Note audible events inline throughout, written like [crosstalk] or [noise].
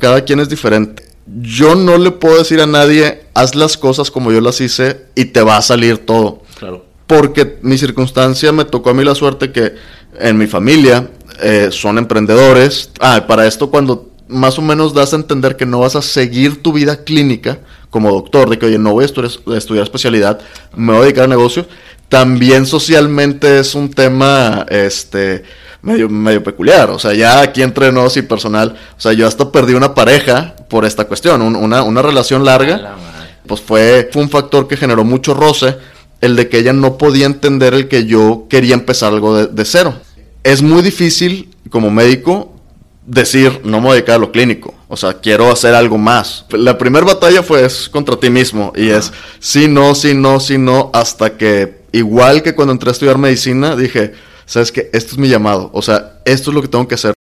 Cada quien es diferente. Yo no le puedo decir a nadie, haz las cosas como yo las hice y te va a salir todo. Claro. Porque mi circunstancia me tocó a mí la suerte que en mi familia eh, son emprendedores. Ah, para esto cuando más o menos das a entender que no vas a seguir tu vida clínica como doctor, de que, oye, no voy a estudiar, estudiar especialidad, me voy a dedicar a negocios, también socialmente es un tema, este, medio, medio peculiar. O sea, ya aquí entre nos y personal, o sea, yo hasta perdí una pareja por esta cuestión, una, una, relación larga. Pues fue, fue un factor que generó mucho roce, el de que ella no podía entender el que yo quería empezar algo de, de cero. Es muy difícil como médico decir, no me voy a dedicar a lo clínico. O sea, quiero hacer algo más. La primera batalla fue es contra ti mismo. Y es sí, no, sí, no, sí, no. Hasta que, igual que cuando entré a estudiar medicina, dije, sabes que esto es mi llamado. O sea, esto es lo que tengo que hacer.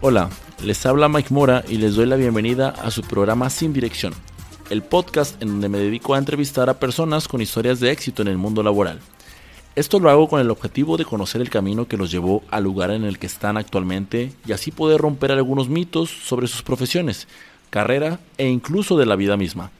Hola, les habla Mike Mora y les doy la bienvenida a su programa Sin Dirección, el podcast en donde me dedico a entrevistar a personas con historias de éxito en el mundo laboral. Esto lo hago con el objetivo de conocer el camino que los llevó al lugar en el que están actualmente y así poder romper algunos mitos sobre sus profesiones, carrera e incluso de la vida misma.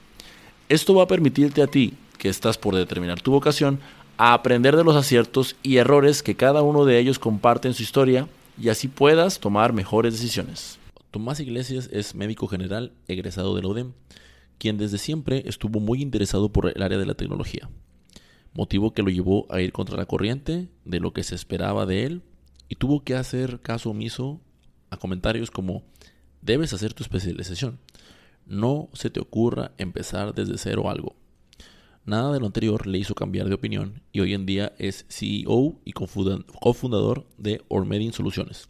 Esto va a permitirte a ti, que estás por determinar tu vocación, a aprender de los aciertos y errores que cada uno de ellos comparte en su historia y así puedas tomar mejores decisiones. Tomás Iglesias es médico general egresado de la UDEM, quien desde siempre estuvo muy interesado por el área de la tecnología, motivo que lo llevó a ir contra la corriente de lo que se esperaba de él y tuvo que hacer caso omiso a comentarios como debes hacer tu especialización, no se te ocurra empezar desde cero algo. Nada de lo anterior le hizo cambiar de opinión y hoy en día es CEO y cofundador de Ormedin Soluciones,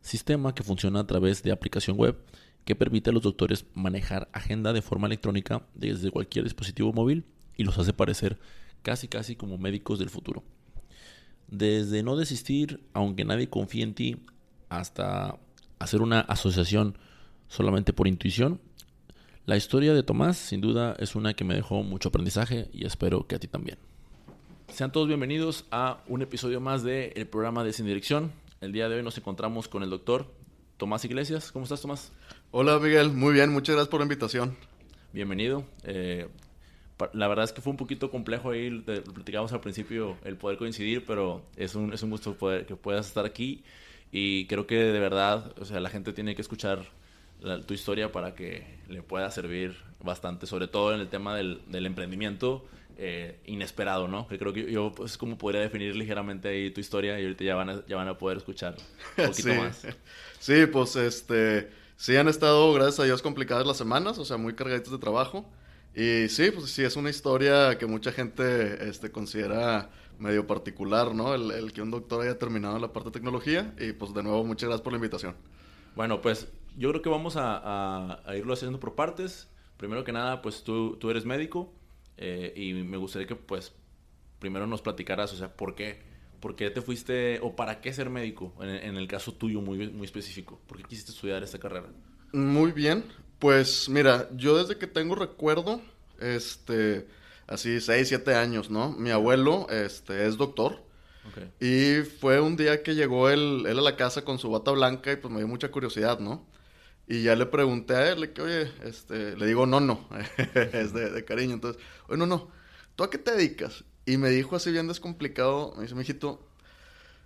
sistema que funciona a través de aplicación web que permite a los doctores manejar agenda de forma electrónica desde cualquier dispositivo móvil y los hace parecer casi casi como médicos del futuro. Desde no desistir aunque nadie confíe en ti hasta hacer una asociación solamente por intuición la historia de Tomás, sin duda, es una que me dejó mucho aprendizaje y espero que a ti también. Sean todos bienvenidos a un episodio más del programa de Sin Dirección. El día de hoy nos encontramos con el doctor Tomás Iglesias. ¿Cómo estás, Tomás? Hola, Miguel. Muy bien, muchas gracias por la invitación. Bienvenido. Eh, la verdad es que fue un poquito complejo ahí, lo platicamos al principio, el poder coincidir, pero es un, es un gusto poder, que puedas estar aquí y creo que de verdad, o sea, la gente tiene que escuchar tu historia para que le pueda servir bastante, sobre todo en el tema del, del emprendimiento eh, inesperado, ¿no? Que creo que yo pues como podría definir ligeramente ahí tu historia y ahorita ya van a, ya van a poder escuchar un poquito [laughs] más. Sí, pues este, sí han estado, gracias a Dios, complicadas las semanas, o sea, muy cargaditas de trabajo. Y sí, pues sí, es una historia que mucha gente este, considera medio particular, ¿no? El, el que un doctor haya terminado la parte de tecnología. Y pues de nuevo, muchas gracias por la invitación. Bueno, pues yo creo que vamos a, irlo haciendo por partes. Primero que nada, pues tú, tú eres médico eh, y me gustaría que pues primero nos platicaras, o sea, ¿por qué? ¿Por qué te fuiste o para qué ser médico? En, el caso tuyo muy, muy específico. ¿Por qué quisiste estudiar esta carrera? Muy bien. Pues mira, yo desde que tengo recuerdo, este, así 6, 7 años, ¿no? Mi abuelo este, es doctor. Y fue un día que llegó él, él a la casa con su bata blanca y pues me dio mucha curiosidad, ¿no? Y ya le pregunté a él, que, oye, este, le digo, no, no, [laughs] es de, cariño. Entonces, oye, no, no, ¿tú a qué te dedicas? Y me dijo así bien descomplicado, me dice, mijito,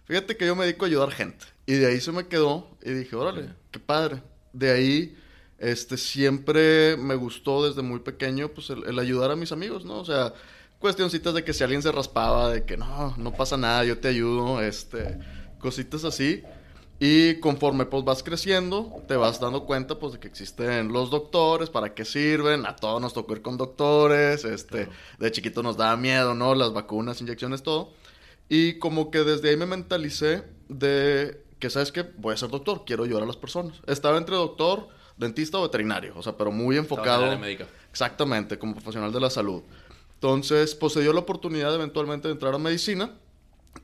fíjate que yo me dedico a ayudar gente. Y de ahí se me quedó y dije, órale, qué padre. De ahí, este, siempre me gustó desde muy pequeño, pues, el, el, ayudar a mis amigos, ¿no? O sea, cuestioncitas de que si alguien se raspaba, de que no, no pasa nada, yo te ayudo, este, cositas así. Y conforme pues vas creciendo, te vas dando cuenta pues de que existen los doctores, para qué sirven, a todos nos tocó ir con doctores, este, de chiquito nos daba miedo, ¿no? Las vacunas, inyecciones, todo. Y como que desde ahí me mentalicé de que, ¿sabes qué? Voy a ser doctor, quiero ayudar a las personas. Estaba entre doctor, dentista o veterinario, o sea, pero muy enfocado. En médica. Exactamente, como profesional de la salud. Entonces, pues se dio la oportunidad eventualmente de entrar a medicina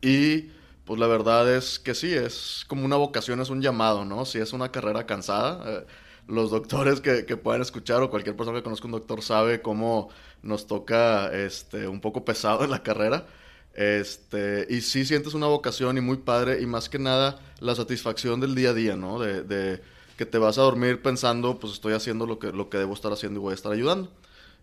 y pues la verdad es que sí, es como una vocación, es un llamado, ¿no? Sí es una carrera cansada. Eh, los doctores que, que puedan escuchar o cualquier persona que conozca un doctor sabe cómo nos toca este, un poco pesado en la carrera. Este, y sí sientes una vocación y muy padre, y más que nada la satisfacción del día a día, ¿no? De, de que te vas a dormir pensando, pues estoy haciendo lo que, lo que debo estar haciendo y voy a estar ayudando.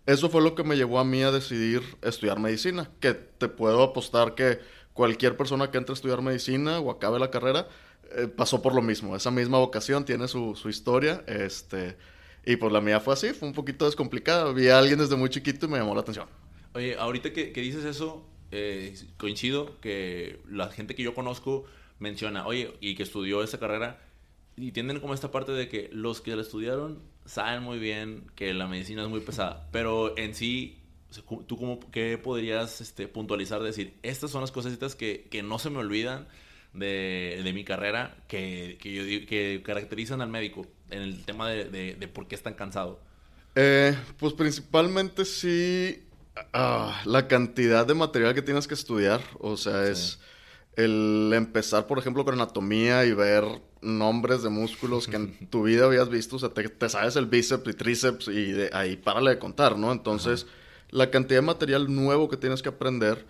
Eso fue lo que me llevó a mí a decidir estudiar medicina, que te puedo apostar que cualquier persona que entre a estudiar medicina o acabe la carrera eh, pasó por lo mismo, esa misma vocación tiene su, su historia, este, y pues la mía fue así, fue un poquito descomplicada, vi a alguien desde muy chiquito y me llamó la atención. Oye, ahorita que, que dices eso, eh, coincido que la gente que yo conozco menciona, oye, y que estudió esa carrera, y tienden como esta parte de que los que la estudiaron saben muy bien que la medicina es muy pesada, pero en sí, ¿tú cómo, qué podrías este, puntualizar? Decir, estas son las cositas que, que no se me olvidan de, de mi carrera, que, que, yo, que caracterizan al médico en el tema de, de, de por qué están cansados. Eh, pues principalmente sí Ah, la cantidad de material que tienes que estudiar, o sea, es el empezar, por ejemplo, con anatomía y ver nombres de músculos que en [laughs] tu vida habías visto, o sea, te, sabes el bíceps y tríceps y de ahí párale de contar, ¿no? Entonces, la cantidad de material nuevo que tienes que aprender,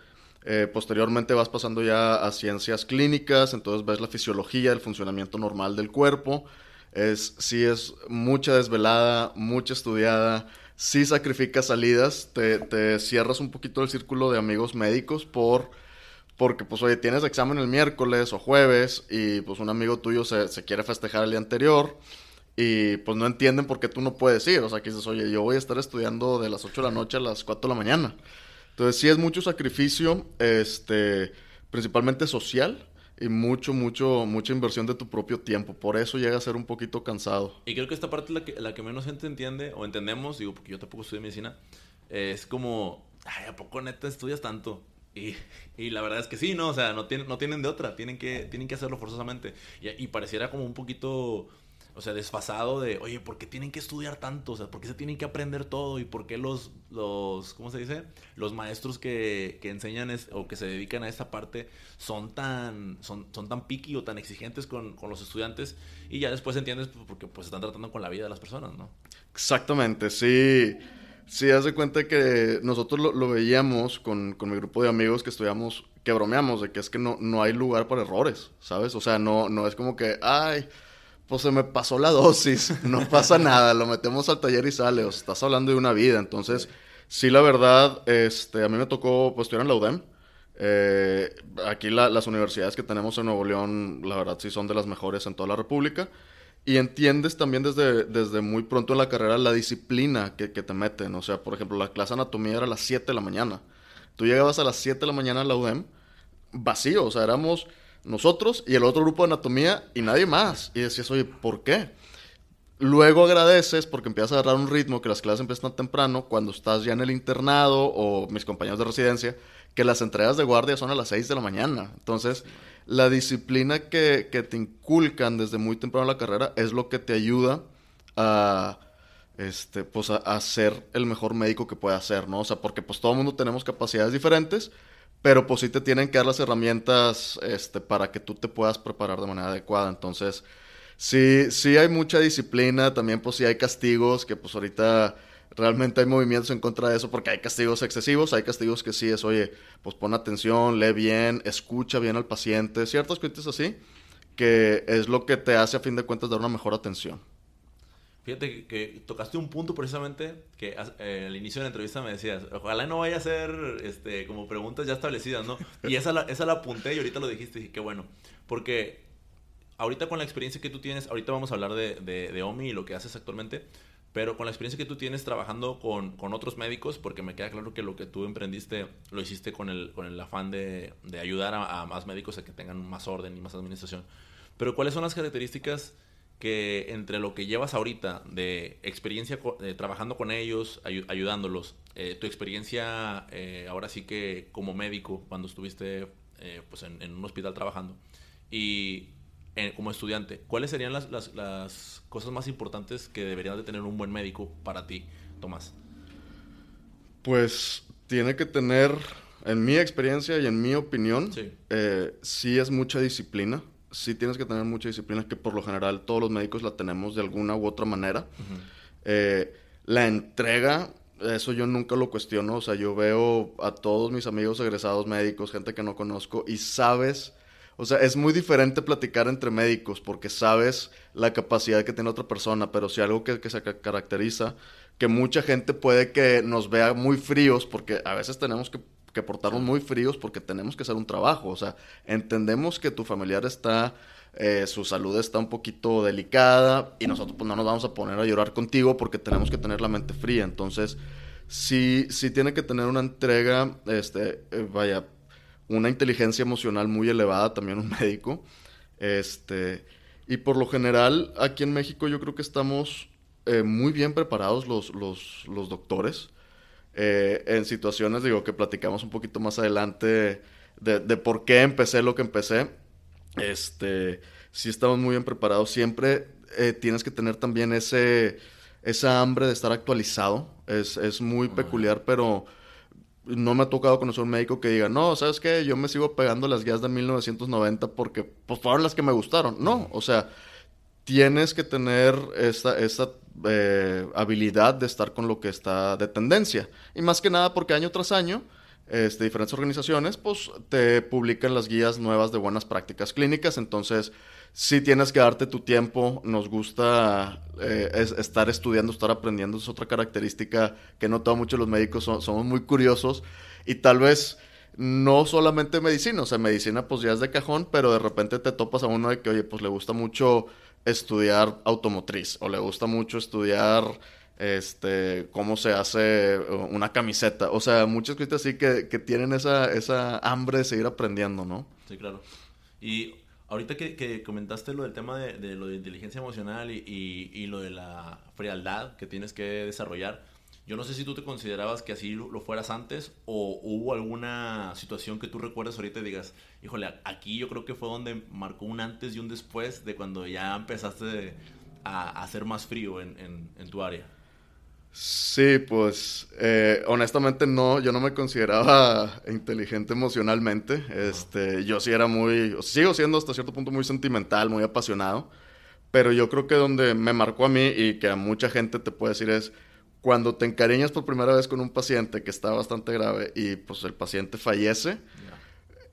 eh, posteriormente vas pasando ya a ciencias clínicas, entonces ves la fisiología, el funcionamiento normal del cuerpo, es, sí es mucha desvelada, mucha estudiada, si sacrificas salidas, te, cierras un poquito el círculo de amigos médicos por porque pues oye, tienes examen el miércoles o jueves y pues un amigo tuyo se, quiere festejar el día anterior y pues no entienden por qué tú no puedes ir, o sea, que dices, oye, yo voy a estar estudiando de las 8 de la noche a las 4 de la mañana. Entonces sí es mucho sacrificio, este, principalmente social, y mucho, mucho, mucha inversión de tu propio tiempo. Por eso llega a ser un poquito cansado. Y creo que esta parte la que, menos gente entiende o entendemos, digo, porque yo tampoco estudié medicina, es como, ay, ¿a poco neta estudias tanto? Y, y, la verdad es que sí, ¿no? O sea, no tienen, no tienen de otra, tienen que, tienen que hacerlo forzosamente. Y, y pareciera como un poquito o sea, desfasado de, oye, ¿por qué tienen que estudiar tanto? O sea, ¿por qué se tienen que aprender todo? ¿Y por qué los, los ¿cómo se dice? Los maestros que, que enseñan o que se dedican a esta parte son tan, son, son tan picky o tan exigentes con, con los estudiantes y ya después entiendes porque pues están tratando con la vida de las personas, ¿no? Exactamente, sí. Sí, haz de cuenta que nosotros lo, lo veíamos con, con, mi grupo de amigos que estudiamos, que bromeamos de que es que no, no hay lugar para errores, ¿sabes? O sea, no, no es como que, ay, pues se me pasó la dosis, [laughs] no pasa nada, lo metemos al taller y sale, o sea, estás hablando de una vida, entonces, sí, la verdad, este, a mí me tocó, pues, estudiar en la UDEM, eh, aquí las universidades que tenemos en Nuevo León, la verdad, sí son de las mejores en toda la República, y entiendes también desde, desde muy pronto en la carrera la disciplina que, te meten, o sea, por ejemplo, la clase de anatomía era a las 7 de la mañana, tú llegabas a las 7 de la mañana a la UDEM, vacío, o sea, éramos nosotros y el otro grupo de anatomía y nadie más. Y decías, oye, ¿por qué? Luego agradeces porque empiezas a agarrar un ritmo que las clases empiezan temprano cuando estás ya en el internado o mis compañeros de residencia, que las entregas de guardia son a las 6 de la mañana. Entonces, la disciplina que, que te inculcan desde muy temprano en la carrera es lo que te ayuda a, este, pues a, ser el mejor médico que pueda ser, ¿no? O sea, porque pues todo el mundo tenemos capacidades diferentes pero pues sí te tienen que dar las herramientas este, para que tú te puedas preparar de manera adecuada. Entonces, sí, sí hay mucha disciplina, también pues sí hay castigos, que pues ahorita realmente hay movimientos en contra de eso porque hay castigos excesivos, hay castigos que sí es, oye, pues pon atención, lee bien, escucha bien al paciente, ciertas cosas así, que es lo que te hace a fin de cuentas dar una mejor atención. Fíjate que, tocaste un punto precisamente que eh, al inicio de la entrevista me decías, ojalá no vaya a ser este, como preguntas ya establecidas, ¿no? Y esa la, esa la apunté y ahorita lo dijiste y dije, qué bueno. Porque ahorita con la experiencia que tú tienes, ahorita vamos a hablar de, de, OMI y lo que haces actualmente, pero con la experiencia que tú tienes trabajando con, con, otros médicos, porque me queda claro que lo que tú emprendiste lo hiciste con el, con el afán de, de ayudar a, a más médicos a que tengan más orden y más administración. Pero ¿cuáles son las características? que entre lo que llevas ahorita de experiencia eh, trabajando con ellos, ayudándolos, eh, tu experiencia eh, ahora sí que como médico cuando estuviste pues en, un hospital trabajando y como estudiante, ¿cuáles serían las, las, las, cosas más importantes que deberían de tener un buen médico para ti, Tomás? Pues tiene que tener, en mi experiencia y en mi opinión, sí, sí es mucha disciplina sí tienes que tener mucha disciplina, que por lo general todos los médicos la tenemos de alguna u otra manera. Eh, la entrega, eso yo nunca lo cuestiono, o sea, yo veo a todos mis amigos egresados médicos, gente que no conozco, y sabes, o sea, es muy diferente platicar entre médicos porque sabes la capacidad que tiene otra persona, pero si algo que, que se caracteriza, que mucha gente puede que nos vea muy fríos, porque a veces tenemos que que portarnos muy fríos porque tenemos que hacer un trabajo. O sea, entendemos que tu familiar está, eh, su salud está un poquito delicada y nosotros pues no nos vamos a poner a llorar contigo porque tenemos que tener la mente fría. Entonces, sí, sí tiene que tener una entrega, este, eh, vaya, una inteligencia emocional muy elevada también un médico. Este, y por lo general, aquí en México yo creo que estamos eh, muy bien preparados los, los, los doctores. Eh, en situaciones, digo, que platicamos un poquito más adelante de, por qué empecé lo que empecé. Este, si estamos muy bien preparados. Siempre eh, tienes que tener también ese, esa hambre de estar actualizado. Es, es muy peculiar, pero no me ha tocado conocer un médico que diga, no, ¿sabes qué? Yo me sigo pegando las guías de 1990 porque pues, fueron las que me gustaron. No, o sea, tienes que tener esta, esta eh, habilidad de estar con lo que está de tendencia. Y más que nada porque año tras año, este, diferentes organizaciones, pues te publican las guías nuevas de buenas prácticas clínicas. Entonces, si tienes que darte tu tiempo. Nos gusta eh, estar estudiando, estar aprendiendo. Es otra característica que no todos muchos los médicos somos muy curiosos. Y tal vez no solamente medicina, o sea, medicina pues ya es de cajón, pero de repente te topas a uno de que, oye, pues le gusta mucho estudiar automotriz o le gusta mucho estudiar este cómo se hace una camiseta. O sea, muchas cosas así que, tienen esa, esa hambre de seguir aprendiendo, ¿no? Sí, claro. Y ahorita que, comentaste lo del tema de, lo de inteligencia emocional y, y, lo de la frialdad que tienes que desarrollar, yo no sé si tú te considerabas que así lo, fueras antes o hubo alguna situación que tú recuerdes ahorita y digas, híjole, aquí yo creo que fue donde marcó un antes y un después de cuando ya empezaste a, a ser más frío en, en, tu área. Sí, pues eh, honestamente no, yo no me consideraba [laughs] inteligente emocionalmente. Este, yo sí era muy, sigo siendo hasta cierto punto muy sentimental, muy apasionado, pero yo creo que donde me marcó a mí y que a mucha gente te puede decir es cuando te encariñas por primera vez con un paciente que está bastante grave y pues el paciente fallece,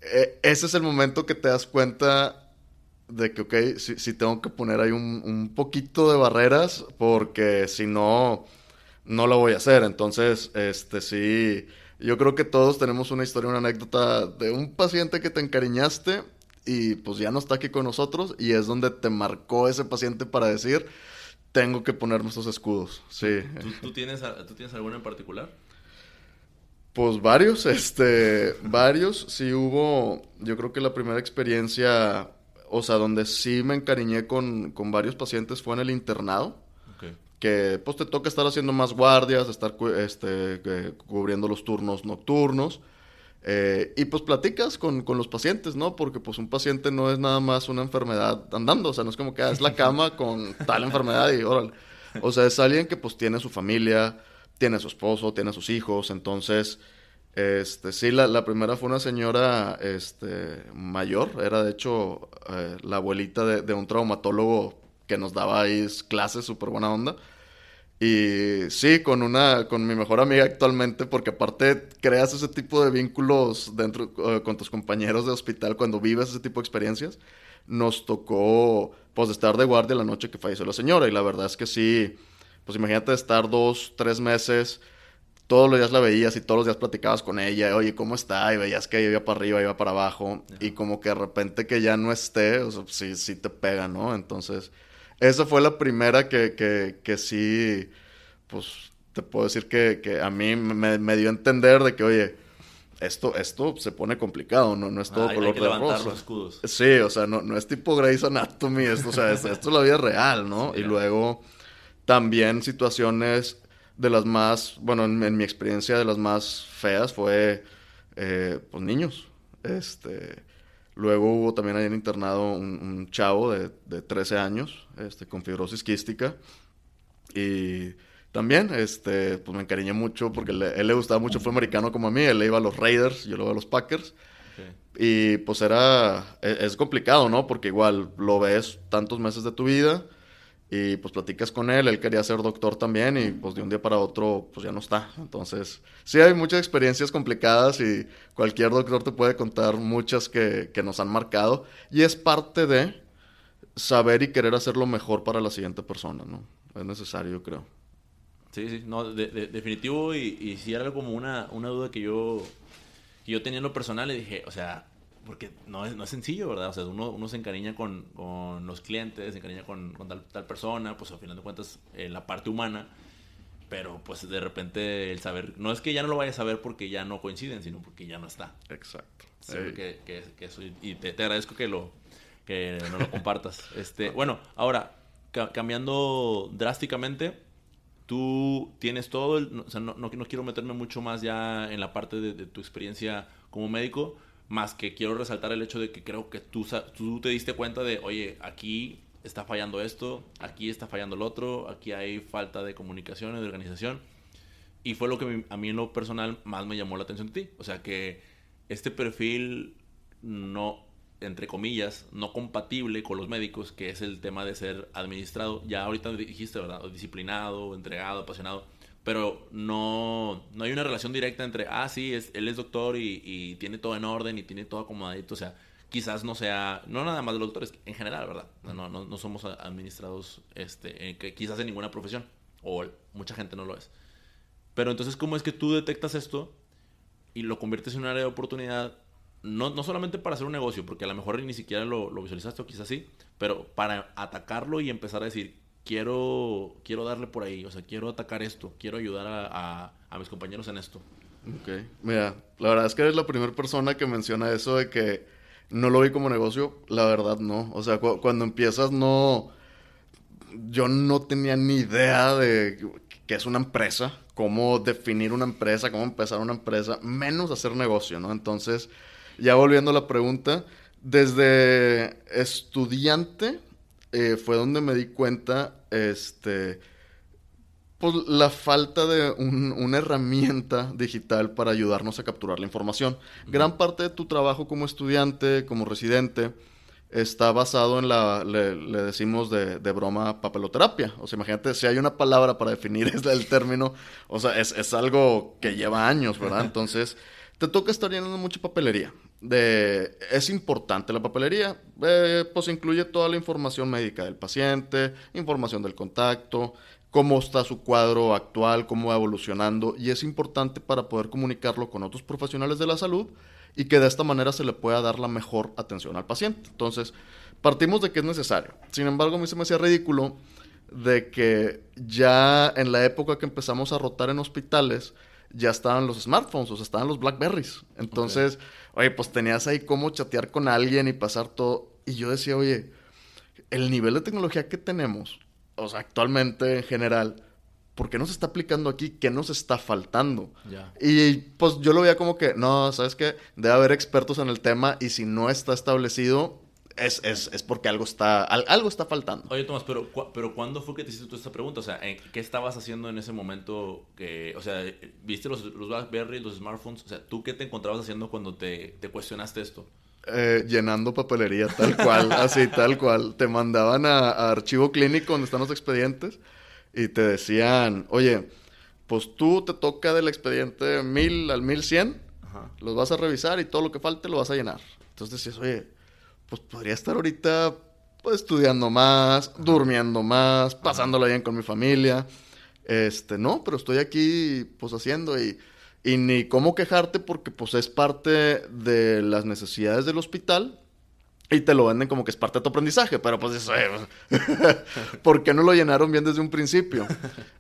eh, ese es el momento que te das cuenta de que, ok, si, tengo que poner ahí un, un, poquito de barreras porque si no, no lo voy a hacer. Entonces, este sí, yo creo que todos tenemos una historia, una anécdota de un paciente que te encariñaste y pues ya no está aquí con nosotros y es donde te marcó ese paciente para decir, tengo que poner nuestros escudos, sí. ¿Tú, tienes, ¿Tú tienes alguno en particular? Pues varios, [laughs] este, varios. Sí hubo, yo creo que la primera experiencia, o sea, donde sí me encariñé con, con varios pacientes fue en el internado. Que pues te toca estar haciendo más guardias, estar este, cubriendo los turnos nocturnos. Eh, y pues platicas con, con, los pacientes, ¿no? Porque pues un paciente no es nada más una enfermedad andando, o sea, no es como que ah, es la [laughs] cama con tal enfermedad y órale. O sea, es alguien que pues tiene su familia, tiene su esposo, tiene sus hijos, entonces, este, sí, la, la primera fue una señora, este, mayor, era de hecho eh, la abuelita de, de, un traumatólogo que nos daba ahí clases, súper buena onda. Y sí, con una, con mi mejor amiga actualmente, porque aparte creas ese tipo de vínculos dentro eh, con tus compañeros de hospital cuando vives ese tipo de experiencias. Nos tocó, pues, estar de guardia la noche que falleció la señora. Y la verdad es que sí, pues imagínate estar dos, tres meses, todos los días la veías y todos los días platicabas con ella, oye, ¿cómo está? Y veías que iba para arriba, iba para abajo. Y como que de repente que ya no esté, o sea, sí, sí te pega, ¿no? Entonces esa fue la primera que, que, que sí, pues te puedo decir que, que a mí me, me, dio a entender de que, oye, esto, esto se pone complicado, no, no es todo color de rosa. Los escudos. Sí, o sea, no, no es tipo Grey's Anatomy, esto, o sea, esto, es la vida real, ¿no? y luego también situaciones de las más, bueno, en, mi experiencia de las más feas fue, eh, pues, niños. Este, Luego hubo también ahí en internado un, chavo de, de, 13 años este, con fibrosis quística. Y también este, pues me encariñé mucho porque él le gustaba mucho, fue americano como a mí. Él le iba a los Raiders, yo le iba a los Packers. Y pues era, e, es, complicado, ¿no? Porque igual lo ves tantos meses de tu vida y pues platicas con él, él quería ser doctor también y pues de un día para otro pues ya no está. Entonces, sí hay muchas experiencias complicadas y cualquier doctor te puede contar muchas que, que nos han marcado y es parte de saber y querer hacer lo mejor para la siguiente persona, ¿no? Es necesario, creo. Sí, sí, no, de, definitivo y, y sí era como una, una duda que yo, que yo tenía en lo personal y dije, o sea, porque no es, no es sencillo, ¿verdad? O sea, uno, uno se encariña con, con los clientes, se encariña con, con tal, tal, persona, pues al final de cuentas eh, la parte humana, pero pues de repente el saber, no es que ya no lo vaya a saber porque ya no coinciden, sino porque ya no está. Exacto. Sí, que, que, que eso, y te, te, agradezco que lo, que no lo compartas. [laughs] este, bueno, ahora, cambiando drásticamente, tú tienes todo, el, o sea, no, no, no, quiero meterme mucho más ya en la parte de, de, tu experiencia como médico, más que quiero resaltar el hecho de que creo que tú, tú te diste cuenta de, oye, aquí está fallando esto, aquí está fallando el otro, aquí hay falta de comunicación y de organización. Y fue lo que a mí en lo personal más me llamó la atención de ti. O sea, que este perfil no, entre comillas, no compatible con los médicos, que es el tema de ser administrado. Ya ahorita dijiste, ¿verdad? Disciplinado, entregado, apasionado pero no, no hay una relación directa entre, ah, sí, es, él es doctor y, y, tiene todo en orden y tiene todo acomodadito. O sea, quizás no sea, no nada más de los doctores, en general, ¿verdad? No, no, no somos administrados, este, que quizás en ninguna profesión, o mucha gente no lo es. Pero entonces, ¿cómo es que tú detectas esto y lo conviertes en un área de oportunidad? No, no solamente para hacer un negocio, porque a lo mejor ni siquiera lo, lo visualizaste o quizás sí, pero para atacarlo y empezar a decir, quiero, quiero darle por ahí, o sea, quiero atacar esto, quiero ayudar a, mis compañeros en esto. Ok, mira, la verdad es que eres la primera persona que menciona eso de que no lo vi como negocio, la verdad no, o sea, cu cuando empiezas no, yo no tenía ni idea de qué es una empresa, cómo definir una empresa, cómo empezar una empresa, menos hacer negocio, ¿no? Entonces, ya volviendo a la pregunta, desde estudiante eh, fue donde me di cuenta, este, pues la falta de una herramienta digital para ayudarnos a capturar la información. Gran parte de tu trabajo como estudiante, como residente, está basado en la, le, decimos de, de, broma, papeloterapia. O sea, imagínate, si hay una palabra para definir [laughs] el término, o sea, es, es algo que lleva años, ¿verdad? [laughs] Entonces, te toca estar llenando mucha papelería de es importante la papelería, eh, pues incluye toda la información médica del paciente, información del contacto, cómo está su cuadro actual, cómo va evolucionando, y es importante para poder comunicarlo con otros profesionales de la salud y que de esta manera se le pueda dar la mejor atención al paciente. Entonces, partimos de que es necesario. Sin embargo, a mí se me hacía ridículo de que ya en la época que empezamos a rotar en hospitales, ya estaban los smartphones, o sea, estaban los Blackberries. Entonces, oye, pues tenías ahí cómo chatear con alguien y pasar todo. Y yo decía, oye, el nivel de tecnología que tenemos, o sea, actualmente en general, ¿por qué no se está aplicando aquí? ¿Qué nos está faltando? Y pues yo lo veía como que, no, ¿sabes qué? Debe haber expertos en el tema y si no está establecido, es, es, es, porque algo está, algo está faltando. Oye, Tomás, pero, pero ¿cuándo fue que te hiciste tú esta pregunta? O sea, ¿qué estabas haciendo en ese momento? Que, o sea, ¿viste los, los BlackBerry, los smartphones? O sea, ¿tú qué te encontrabas haciendo cuando te, te cuestionaste esto? Eh, llenando papelería, tal cual, [laughs] así, tal cual. Te mandaban a, a, archivo clínico donde están los expedientes y te decían, oye, pues tú te toca del expediente 1000 al 1100, Ajá. los vas a revisar y todo lo que falte lo vas a llenar. Entonces decías, oye, pues podría estar ahorita pues, estudiando más, durmiendo más, pasándolo bien con mi familia. Este, no, pero estoy aquí pues haciendo y, y ni cómo quejarte porque pues es parte de las necesidades del hospital y te lo venden como que es parte de tu aprendizaje, pero pues eso, eh, [laughs] ¿por qué no lo llenaron bien desde un principio?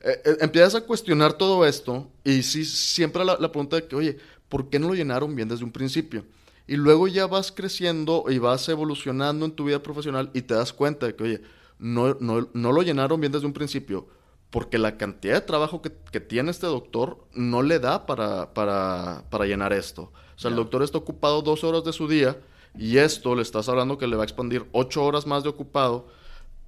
Eh, [laughs] eh, empiezas a cuestionar todo esto y sí, siempre la, la pregunta de que, oye, ¿por qué no lo llenaron bien desde un principio? Y luego ya vas creciendo y vas evolucionando en tu vida profesional y te das cuenta de que, oye, no, no, no lo llenaron bien desde un principio porque la cantidad de trabajo que, que tiene este doctor no le da para, para, para llenar esto. O sea, yeah. el doctor está ocupado dos horas de su día y esto le estás hablando que le va a expandir ocho horas más de ocupado,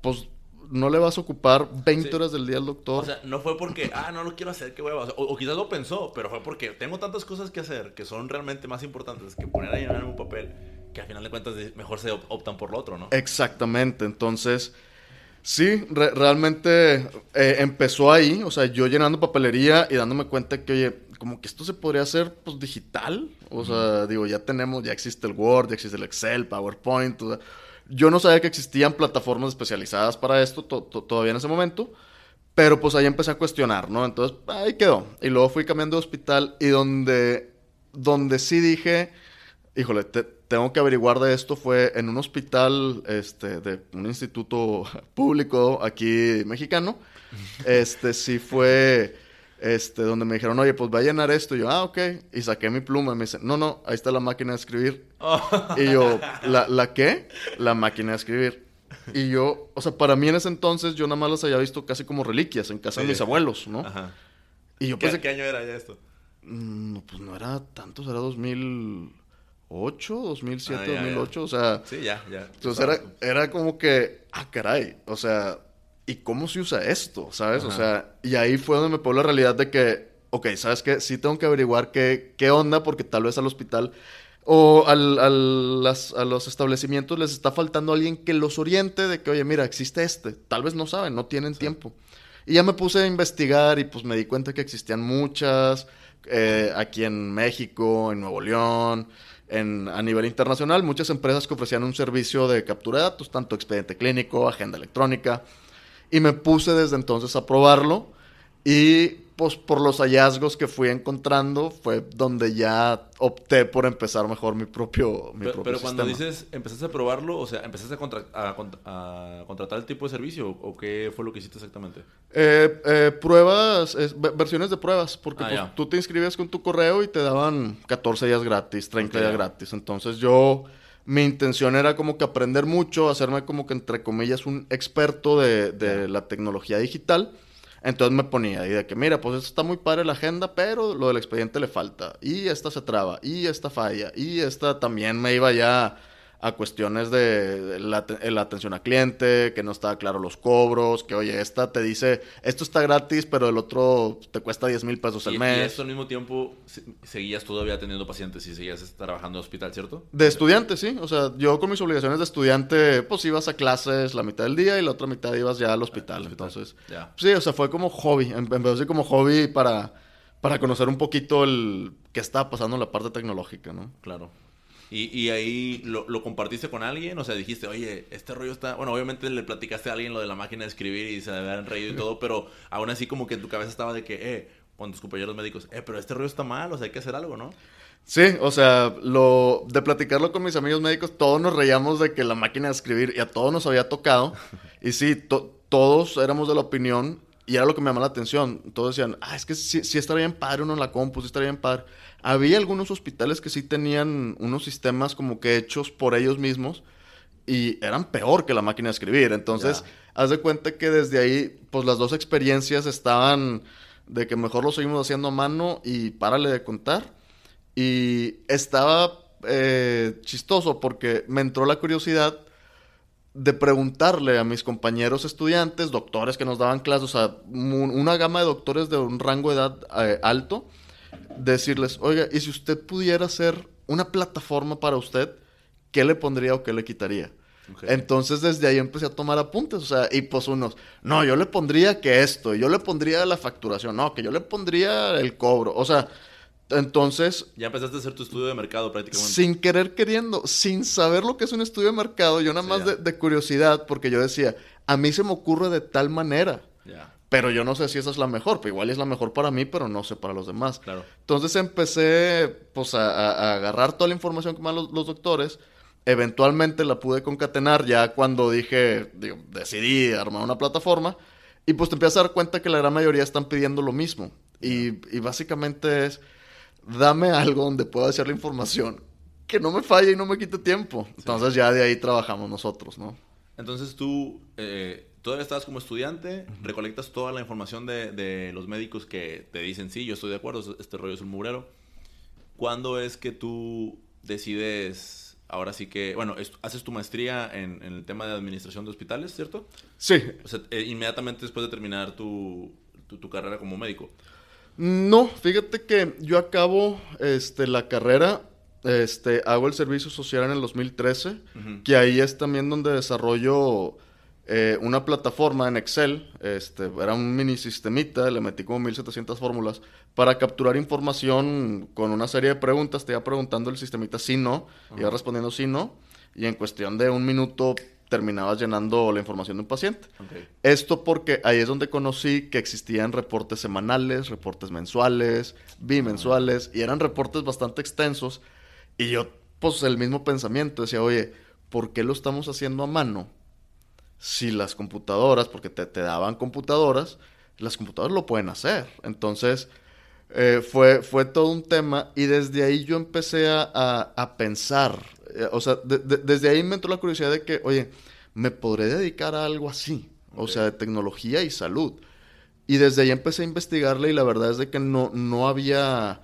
pues no le vas a ocupar 20 horas del día al doctor. O sea, no fue porque, ah, no lo quiero hacer, qué hueva. O, o, quizás lo pensó, pero fue porque tengo tantas cosas que hacer que son realmente más importantes que poner a llenar en un papel que al final de cuentas mejor se optan por lo otro, ¿no? Exactamente. Entonces, sí, realmente eh, empezó ahí. O sea, yo llenando papelería y dándome cuenta que, oye, como que esto se podría hacer pues digital. O sea, digo, ya tenemos, ya existe el Word, ya existe el Excel, PowerPoint. O sea, yo no sabía que existían plataformas especializadas para esto todavía en ese momento. Pero pues ahí empecé a cuestionar, ¿no? Entonces, ahí quedó. Y luego fui cambiando de hospital y donde, donde sí dije, híjole, tengo que averiguar de esto fue en un hospital, este, de un instituto público aquí mexicano. [laughs] Este, sí fue este, donde me dijeron, oye, pues va a llenar esto. Y yo, ah, ok. Y saqué mi pluma. Y me dice, no, no, ahí está la máquina de escribir. [laughs] Y yo, ¿La, ¿la qué? La máquina de escribir. Y yo, o sea, para mí en ese entonces yo nada más las había visto casi como reliquias en casa de mis abuelos, ¿no? Ajá. Y yo pensé... ¿Qué año era ya esto? Mm, no, pues no era tanto, era 2008, 2007, 2008, o sea... Sí, ya, ya. Entonces era, era como que, ah, caray, o sea, ¿y cómo se usa esto? ¿Sabes? O sea, y ahí fue donde me pegó la realidad de que, ok, ¿sabes qué? Sí tengo que averiguar qué, qué onda, porque tal vez al hospital o al, al, las, a los establecimientos les está faltando alguien que los oriente de que, oye, mira, existe este. Tal vez no saben, no tienen tiempo. Y ya me puse a investigar y pues me di cuenta que existían muchas, eh, aquí en México, en Nuevo León, en, a nivel internacional, muchas empresas que ofrecían un servicio de captura de datos, tanto expediente clínico, agenda electrónica. Y me puse desde entonces a probarlo y pues por los hallazgos que fui encontrando fue donde ya opté por empezar mejor mi propio mi Pero, pero cuando dices empezaste a probarlo, o sea, empezaste a, a, contratar el tipo de servicio o qué fue lo que hiciste exactamente? Eh, eh, pruebas, versiones de pruebas, porque ah, pues, tú te inscribías con tu correo y te daban 14 días gratis, 30 días gratis. Entonces yo mi intención era como que aprender mucho, hacerme como que entre comillas un experto de, de la tecnología digital entonces me ponía y de que, mira, pues esto está muy padre la agenda, pero lo del expediente le falta. Y esta se traba, y esta falla, y esta también me iba ya a cuestiones de la, atención a cliente, que no estaba claro los cobros, que oye, esta te dice, esto está gratis, pero el otro te cuesta 10 mil pesos el mes. Y esto al mismo tiempo seguías todavía teniendo pacientes y seguías trabajando en hospital, ¿cierto? De estudiante, sí. O sea, yo con mis obligaciones de estudiante, pues ibas a clases la mitad del día y la otra mitad ibas ya al hospital. Entonces, sí, o sea, fue como hobby. Em, empezó así como hobby para, para conocer un poquito el qué estaba pasando en la parte tecnológica, ¿no? Claro. Y, y ahí lo, lo, compartiste con alguien, o sea, dijiste, oye, este rollo está... Bueno, obviamente le platicaste a alguien lo de la máquina de escribir y se habían reído y todo, pero aún así como que en tu cabeza estaba de que, eh, con tus compañeros médicos, eh, pero este rollo está mal, o sea, hay que hacer algo, ¿no? Sí, o sea, lo de platicarlo con mis amigos médicos, todos nos reíamos de que la máquina de escribir y a todos nos había tocado. Y sí, todos éramos de la opinión y era lo que me llamaba la atención. Todos decían, ah, es que sí, sí estaría bien padre uno en la compu, sí estaría bien padre. Había algunos hospitales que sí tenían unos sistemas como que hechos por ellos mismos y eran peor que la máquina de escribir. Entonces, haz de cuenta que desde ahí, pues las dos experiencias estaban de que mejor lo seguimos haciendo a mano y párale de contar. Y estaba eh, chistoso porque me entró la curiosidad de preguntarle a mis compañeros estudiantes, doctores que nos daban clases, o sea, una gama de doctores de un rango de edad eh, alto, decirles, oiga, y si usted pudiera hacer una plataforma para usted, ¿qué le pondría o qué le quitaría? Entonces desde ahí empecé a tomar apuntes, o sea, y pues unos, no, yo le pondría que esto, yo le pondría la facturación, no, que yo le pondría el cobro, o sea, entonces... Ya empezaste a hacer tu estudio de mercado prácticamente. Sin querer queriendo, sin saber lo que es un estudio de mercado, yo nada más de, de, curiosidad, porque yo decía, a mí se me ocurre de tal manera. Ya. Pero yo no sé si esa es la mejor, pues igual es la mejor para mí, pero no sé para los demás. Claro. Entonces empecé pues a, agarrar toda la información que me dan los, doctores. Eventualmente la pude concatenar ya cuando dije, digo, decidí armar una plataforma. Y pues te empiezas a dar cuenta que la gran mayoría están pidiendo lo mismo. Y, y básicamente es, dame algo donde pueda hacer la información que no me falle y no me quite tiempo. Entonces ya de ahí trabajamos nosotros, ¿no? Entonces tú... Eh todavía estás como estudiante, recolectas toda la información de, los médicos que te dicen, sí, yo estoy de acuerdo, este rollo es un murero. ¿Cuándo es que tú decides ahora sí que, bueno, haces tu maestría en, el tema de administración de hospitales, ¿cierto? Sí. O sea, eh, inmediatamente después de terminar tu, tu, carrera como médico. No, fíjate que yo acabo este, la carrera, este, hago el servicio social en el 2013, que ahí es también donde desarrollo eh, una plataforma en Excel, este, era un mini sistemita, le metí como 1700 fórmulas para capturar información con una serie de preguntas, te iba preguntando el sistemita sí, no, iba respondiendo sí, no, y en cuestión de un minuto terminabas llenando la información de un paciente. Esto porque ahí es donde conocí que existían reportes semanales, reportes mensuales, bimensuales, y eran reportes bastante extensos, y yo, pues el mismo pensamiento, decía, oye, ¿por qué lo estamos haciendo a mano? si las computadoras, porque te, daban computadoras, las computadoras lo pueden hacer. Entonces, eh, fue, fue todo un tema y desde ahí yo empecé a, pensar, eh, o sea, desde ahí me entró la curiosidad de que, oye, me podré dedicar a algo así, o sea, de tecnología y salud. Y desde ahí empecé a investigarle y la verdad es de que no, no había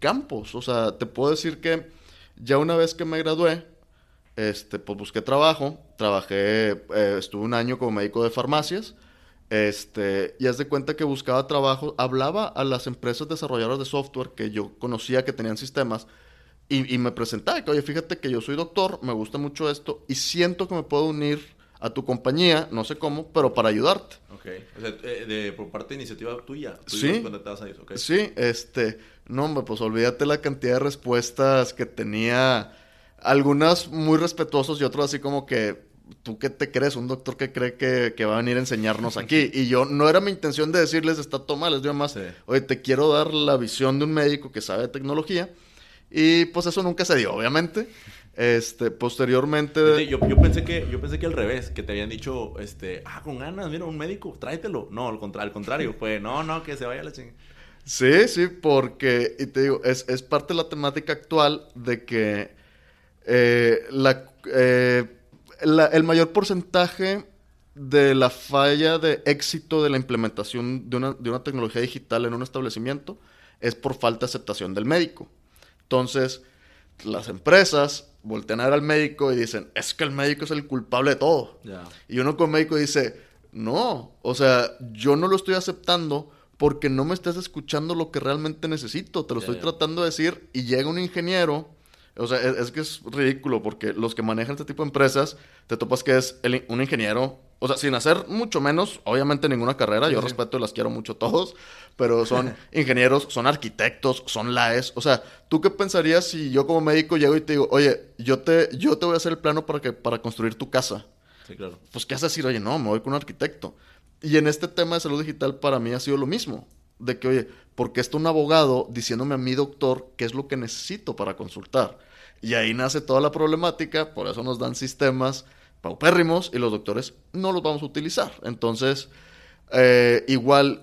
campos, o sea, te puedo decir que ya una vez que me gradué, este, pues busqué trabajo, trabajé, eh, estuve un año como médico de farmacias, este, y haz de cuenta que buscaba trabajo, hablaba a las empresas desarrolladoras de software que yo conocía que tenían sistemas, y, me presentaba, que oye, fíjate que yo soy doctor, me gusta mucho esto, y siento que me puedo unir a tu compañía, no sé cómo, pero para ayudarte. Ok, o sea, eh, de, por parte de iniciativa tuya, sí, sí, este, no, hombre, pues olvídate la cantidad de respuestas que tenía algunas muy respetuosos y otros así como que, ¿tú qué te crees? Un doctor que cree que, va a venir a enseñarnos aquí. [laughs] Y yo, no era mi intención de decirles, está todo mal, les digo más, oye, te quiero dar la visión de un médico que sabe de tecnología. Y pues eso nunca se dio, obviamente. Este, posteriormente... Yo, yo, pensé que, yo pensé que al revés, que te habían dicho, este, ah, con ganas, mira, un médico, tráetelo. No, al, contra al contrario, fue, no, no, que se vaya la chingada. Sí, sí, porque, y te digo, es, es parte de la temática actual de que eh, eh, la, el mayor porcentaje de la falla de éxito de la implementación de una, de una tecnología digital en un establecimiento es por falta de aceptación del médico. Entonces, las empresas voltean a ver al médico y dicen, es que el médico es el culpable de todo. Y uno como médico dice, no, o sea, yo no lo estoy aceptando porque no me estás escuchando lo que realmente necesito, te lo estoy tratando de decir y llega un ingeniero o sea, es, que es ridículo porque los que manejan este tipo de empresas, te topas que es un ingeniero, o sea, sin hacer mucho menos, obviamente ninguna carrera, yo respeto y las quiero mucho todos, pero son [laughs] ingenieros, son arquitectos, son laes. O sea, ¿tú qué pensarías si yo como médico llego y te digo, oye, yo te, yo te voy a hacer el plano para, que, para construir tu casa? Sí, claro. Pues, ¿qué haces decir? Oye, no, me voy con un arquitecto. Y en este tema de salud digital para mí ha sido lo mismo. De que, oye, ¿por qué está un abogado diciéndome a mi doctor qué es lo que necesito para consultar? Y ahí nace toda la problemática, por eso nos dan sistemas paupérrimos y los doctores no los vamos a utilizar. Entonces, eh, igual,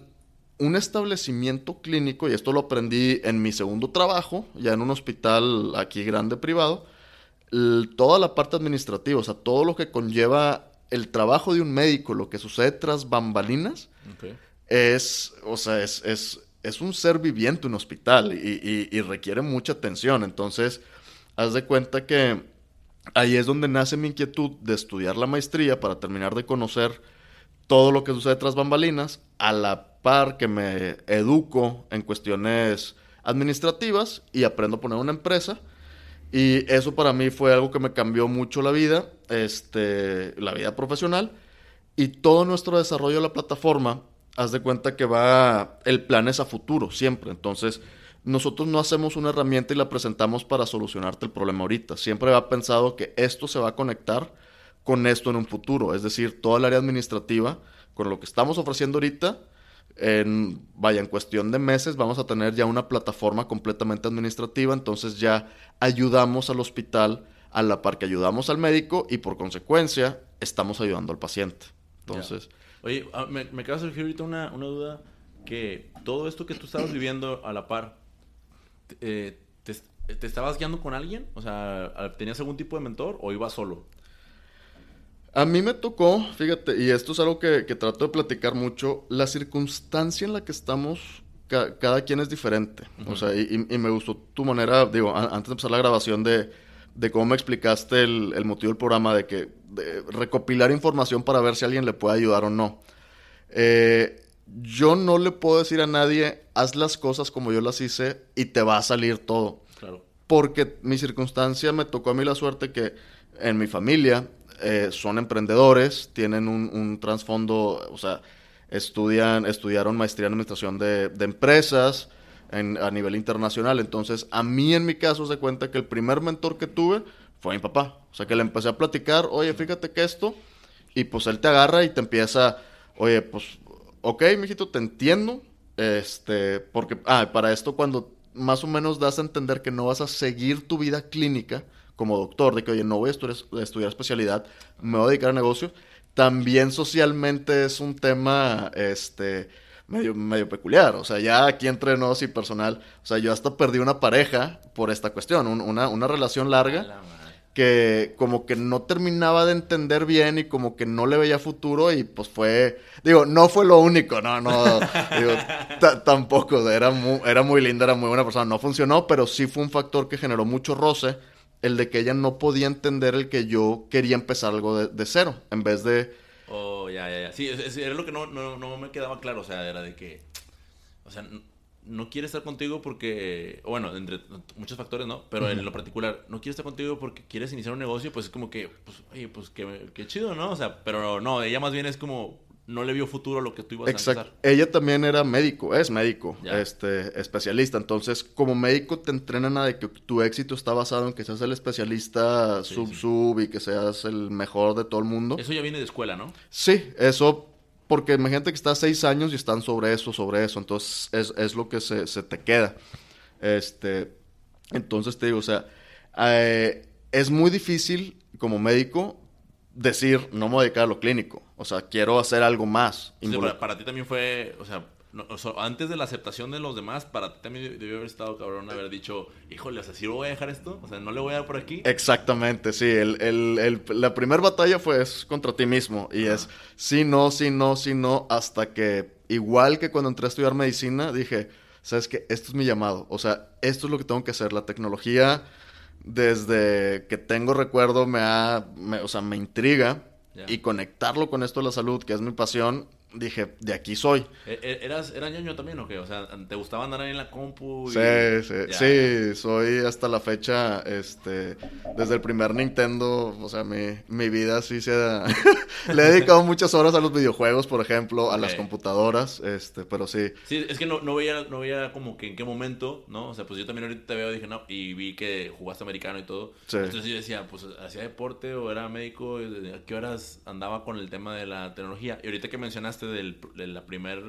un establecimiento clínico, y esto lo aprendí en mi segundo trabajo, ya en un hospital aquí grande privado, toda la parte administrativa, o sea, todo lo que conlleva el trabajo de un médico, lo que sucede tras bambalinas, es, o sea, es, es, un ser viviente un hospital y, y requiere mucha atención. Entonces, haz de cuenta que ahí es donde nace mi inquietud de estudiar la maestría para terminar de conocer todo lo que sucede tras bambalinas, a la par que me educo en cuestiones administrativas y aprendo a poner una empresa. Y eso para mí fue algo que me cambió mucho la vida, este, la vida profesional. Y todo nuestro desarrollo de la plataforma, haz de cuenta que va, el plan es a futuro, siempre. Entonces, nosotros no hacemos una herramienta y la presentamos para solucionarte el problema ahorita. Siempre ha pensado que esto se va a conectar con esto en un futuro. Es decir, toda el área administrativa, con lo que estamos ofreciendo ahorita, en, vaya, en cuestión de meses vamos a tener ya una plataforma completamente administrativa, entonces ya ayudamos al hospital a la par que ayudamos al médico y por consecuencia estamos ayudando al paciente. Entonces... Oye, ah, me, me acaba de surgir ahorita una, una duda que todo esto que tú estabas [clears throat] viviendo a la par, eh, te, estabas guiando con alguien? O sea, ¿tenías algún tipo de mentor o ibas solo? A mí me tocó, fíjate, y esto es algo que, trato de platicar mucho, la circunstancia en la que estamos, cada quien es diferente. O sea, y, me gustó tu manera, digo, antes de empezar la grabación, de de cómo me explicaste el, motivo del programa, de que recopilar información para ver si alguien le puede ayudar o no. Eh, yo no le puedo decir a nadie, haz las cosas como yo las hice y te va a salir todo. Claro. Porque mi circunstancia me tocó a mí la suerte que en mi familia eh, son emprendedores, tienen un, trasfondo, o sea, estudian, estudiaron maestría en administración de, de empresas a nivel internacional. Entonces, a mí en mi caso se cuenta que el primer mentor que tuve fue mi papá. O sea, que le empecé a platicar, oye, fíjate que esto, y pues él te agarra y te empieza, oye, pues, ok, mijito, te entiendo, este, porque, ah, para esto cuando más o menos das a entender que no vas a seguir tu vida clínica como doctor, de que, oye, no voy a estudiar, estudiar especialidad, me voy a dedicar a negocios, también socialmente es un tema, este, medio, medio peculiar. O sea, ya aquí entre nos y personal, o sea, yo hasta perdí una pareja por esta cuestión, una, una, relación larga que como que no terminaba de entender bien y como que no le veía futuro y pues fue, digo, no fue lo único, no, no, [laughs] digo, tampoco, era muy, era muy linda, era muy buena persona, no funcionó, pero sí fue un factor que generó mucho roce, el de que ella no podía entender el que yo quería empezar algo de, de cero, en vez de Oh, ya, ya, ya. Sí, era lo que no, me quedaba claro. O sea, era de que. O sea, no, quiere estar contigo porque. Bueno, entre muchos factores, ¿no? Pero en lo particular, no quiere estar contigo porque quieres iniciar un negocio, pues es como que. Pues, oye, pues qué, qué chido, ¿no? O sea, pero no, ella más bien es como no le vio futuro a lo que tú ibas Exacto. a empezar. Ella también era médico, es médico, este, especialista. Entonces, como médico te entrenan a de que tu éxito está basado en que seas el especialista sub-sub y que seas el mejor de todo el mundo. Eso ya viene de escuela, ¿no? Sí, eso porque imagínate que estás seis años y están sobre eso, sobre eso. Entonces, es, lo que se, te queda. Este, entonces te digo, o sea, eh, es muy difícil como médico decir, no me voy a dedicar a lo clínico. O sea, quiero hacer algo más. para, ti también fue, o sea, antes de la aceptación de los demás, para ti también debió haber estado cabrón haber dicho, híjole, o sea, ¿sí voy a dejar esto? O sea, ¿no le voy a dar por aquí? Exactamente, sí. El, la primera batalla fue contra ti mismo. Y es sí, no, sí, no, sí, no. Hasta que, igual que cuando entré a estudiar medicina, dije, ¿sabes qué? Esto es mi llamado. O sea, esto es lo que tengo que hacer. La tecnología desde que tengo recuerdo me ha, o sea, me intriga y conectarlo con esto de la salud, que es mi pasión, dije, de aquí soy. ¿E-, e-, ¿Eras, ¿Eras ñoño también o qué? O sea, ¿te gustaba andar ahí en la compu? Sí, sí, sí, soy hasta la fecha, este, desde el primer Nintendo, o sea, mi, mi vida sí se ha... [laughs] Le he dedicado muchas horas a los videojuegos, por ejemplo, a las computadoras, este, pero sí. Sí, es que no, no, veía, no veía como que en qué momento, ¿no? O sea, pues yo también ahorita te veo, dije, no, y vi que jugaste americano y todo. Entonces yo decía, pues, ¿hacía deporte o era médico? ¿A qué horas andaba con el tema de la tecnología? Y ahorita que mencionaste de la primer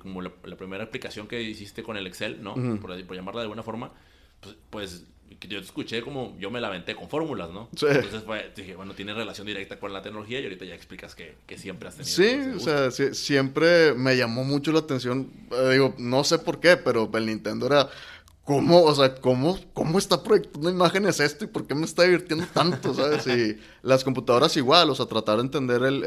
como la, primera aplicación que hiciste con el Excel, ¿no? por, llamarla de alguna forma, pues, pues yo te escuché como yo me la aventé con fórmulas, ¿no? Entonces dije, bueno, tiene relación directa con la tecnología y ahorita ya explicas que, siempre has tenido. Sí, o sea, siempre me llamó mucho la atención. Eh, digo, no sé por qué, pero el Nintendo era ¿cómo, o sea, cómo, cómo está proyectando imágenes esto y por qué me está divirtiendo tanto, ¿sabes? Y las computadoras igual, o sea, tratar de entender el,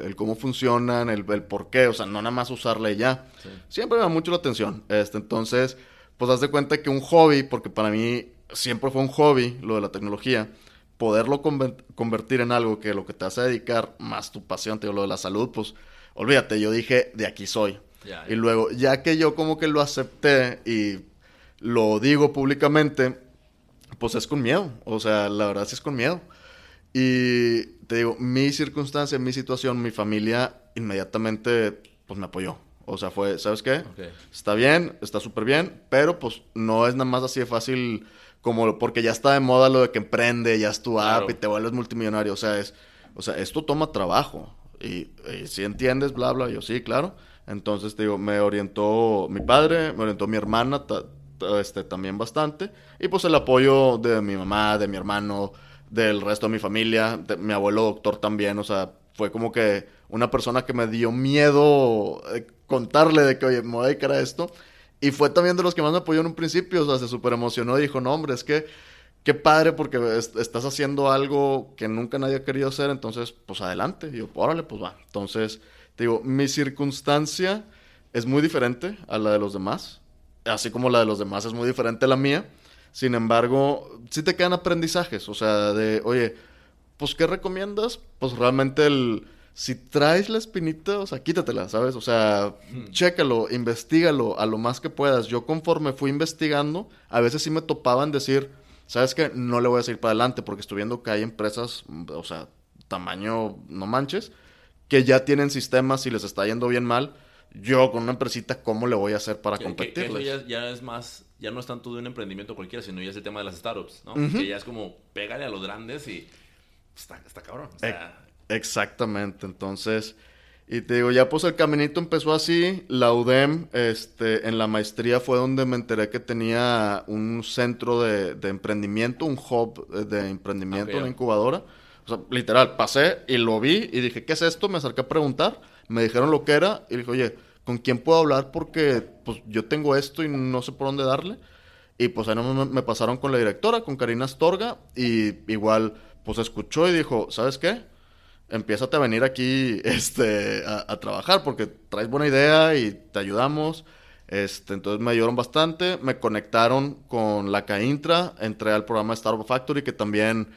el, cómo funcionan, el, el, por qué, o sea, no nada más usarla y ya. Siempre me da mucho la atención. Este, entonces, pues haz de cuenta que un hobby, porque para mí siempre fue un hobby lo de la tecnología, poderlo convertir en algo que lo que te hace dedicar, más tu pasión, te digo, lo de la salud, pues olvídate, yo dije, de aquí soy. Y luego, ya que yo como que lo acepté y lo digo públicamente, pues es con miedo. O sea, la verdad sí es con miedo. Y te digo, mi circunstancia, mi situación, mi familia inmediatamente pues me apoyó. O sea, fue, ¿sabes qué? Está bien, está súper bien, pero pues no es nada más así de fácil como porque ya está de moda lo de que emprende, ya es tu app y te vuelves multimillonario. O sea, es, o sea, esto toma trabajo. Y, si entiendes, bla, bla, yo sí, claro. Entonces, te digo, me orientó mi padre, me orientó mi hermana, este, también bastante. Y pues el apoyo de mi mamá, de mi hermano, del resto de mi familia, de mi abuelo doctor también, o sea, fue como que una persona que me dio miedo eh, contarle de que, oye, me voy a dedicar esto. Y fue también de los que más me apoyó en un principio, o sea, se súper emocionó y dijo, no, hombre, es que qué padre porque estás haciendo algo que nunca nadie ha querido hacer, entonces, pues adelante. Y yo, órale, pues va. Entonces, te digo, mi circunstancia es muy diferente a la de los demás así como la de los demás es muy diferente a la mía. Sin embargo, sí te quedan aprendizajes, o sea, de, oye, pues, ¿qué recomiendas? Pues realmente el, si traes la espinita, o sea, quítatela, ¿sabes? O sea, hmm. chécalo, investigalo a lo más que puedas. Yo conforme fui investigando, a veces sí me topaban decir, ¿sabes qué? No le voy a seguir para adelante porque estoy viendo que hay empresas, o sea, tamaño, no manches, que ya tienen sistemas y les está yendo bien mal yo con una empresita, ¿cómo le voy a hacer para competir? eso ya, es más, ya no es tanto de un emprendimiento cualquiera, sino ya es el tema de las startups, ¿no? Que ya es como, pégale a los grandes y está, está cabrón. Exactamente, entonces, y te digo, ya pues el caminito empezó así, la UDEM, este, en la maestría fue donde me enteré que tenía un centro de, emprendimiento, un hub de emprendimiento, una incubadora. O sea, literal, pasé y lo vi y dije, ¿qué es esto? Me acerqué a preguntar me dijeron lo que era y dije, oye, ¿con quién puedo hablar? Porque pues yo tengo esto y no sé por dónde darle. Y pues ahí me, me pasaron con la directora, con Karina Astorga, y igual pues escuchó y dijo, ¿sabes qué? Empiezate a venir aquí [laughs] este, a, trabajar porque traes buena idea y te ayudamos. Este, entonces me ayudaron bastante, me conectaron con la Caintra, entré al programa Startup Factory que también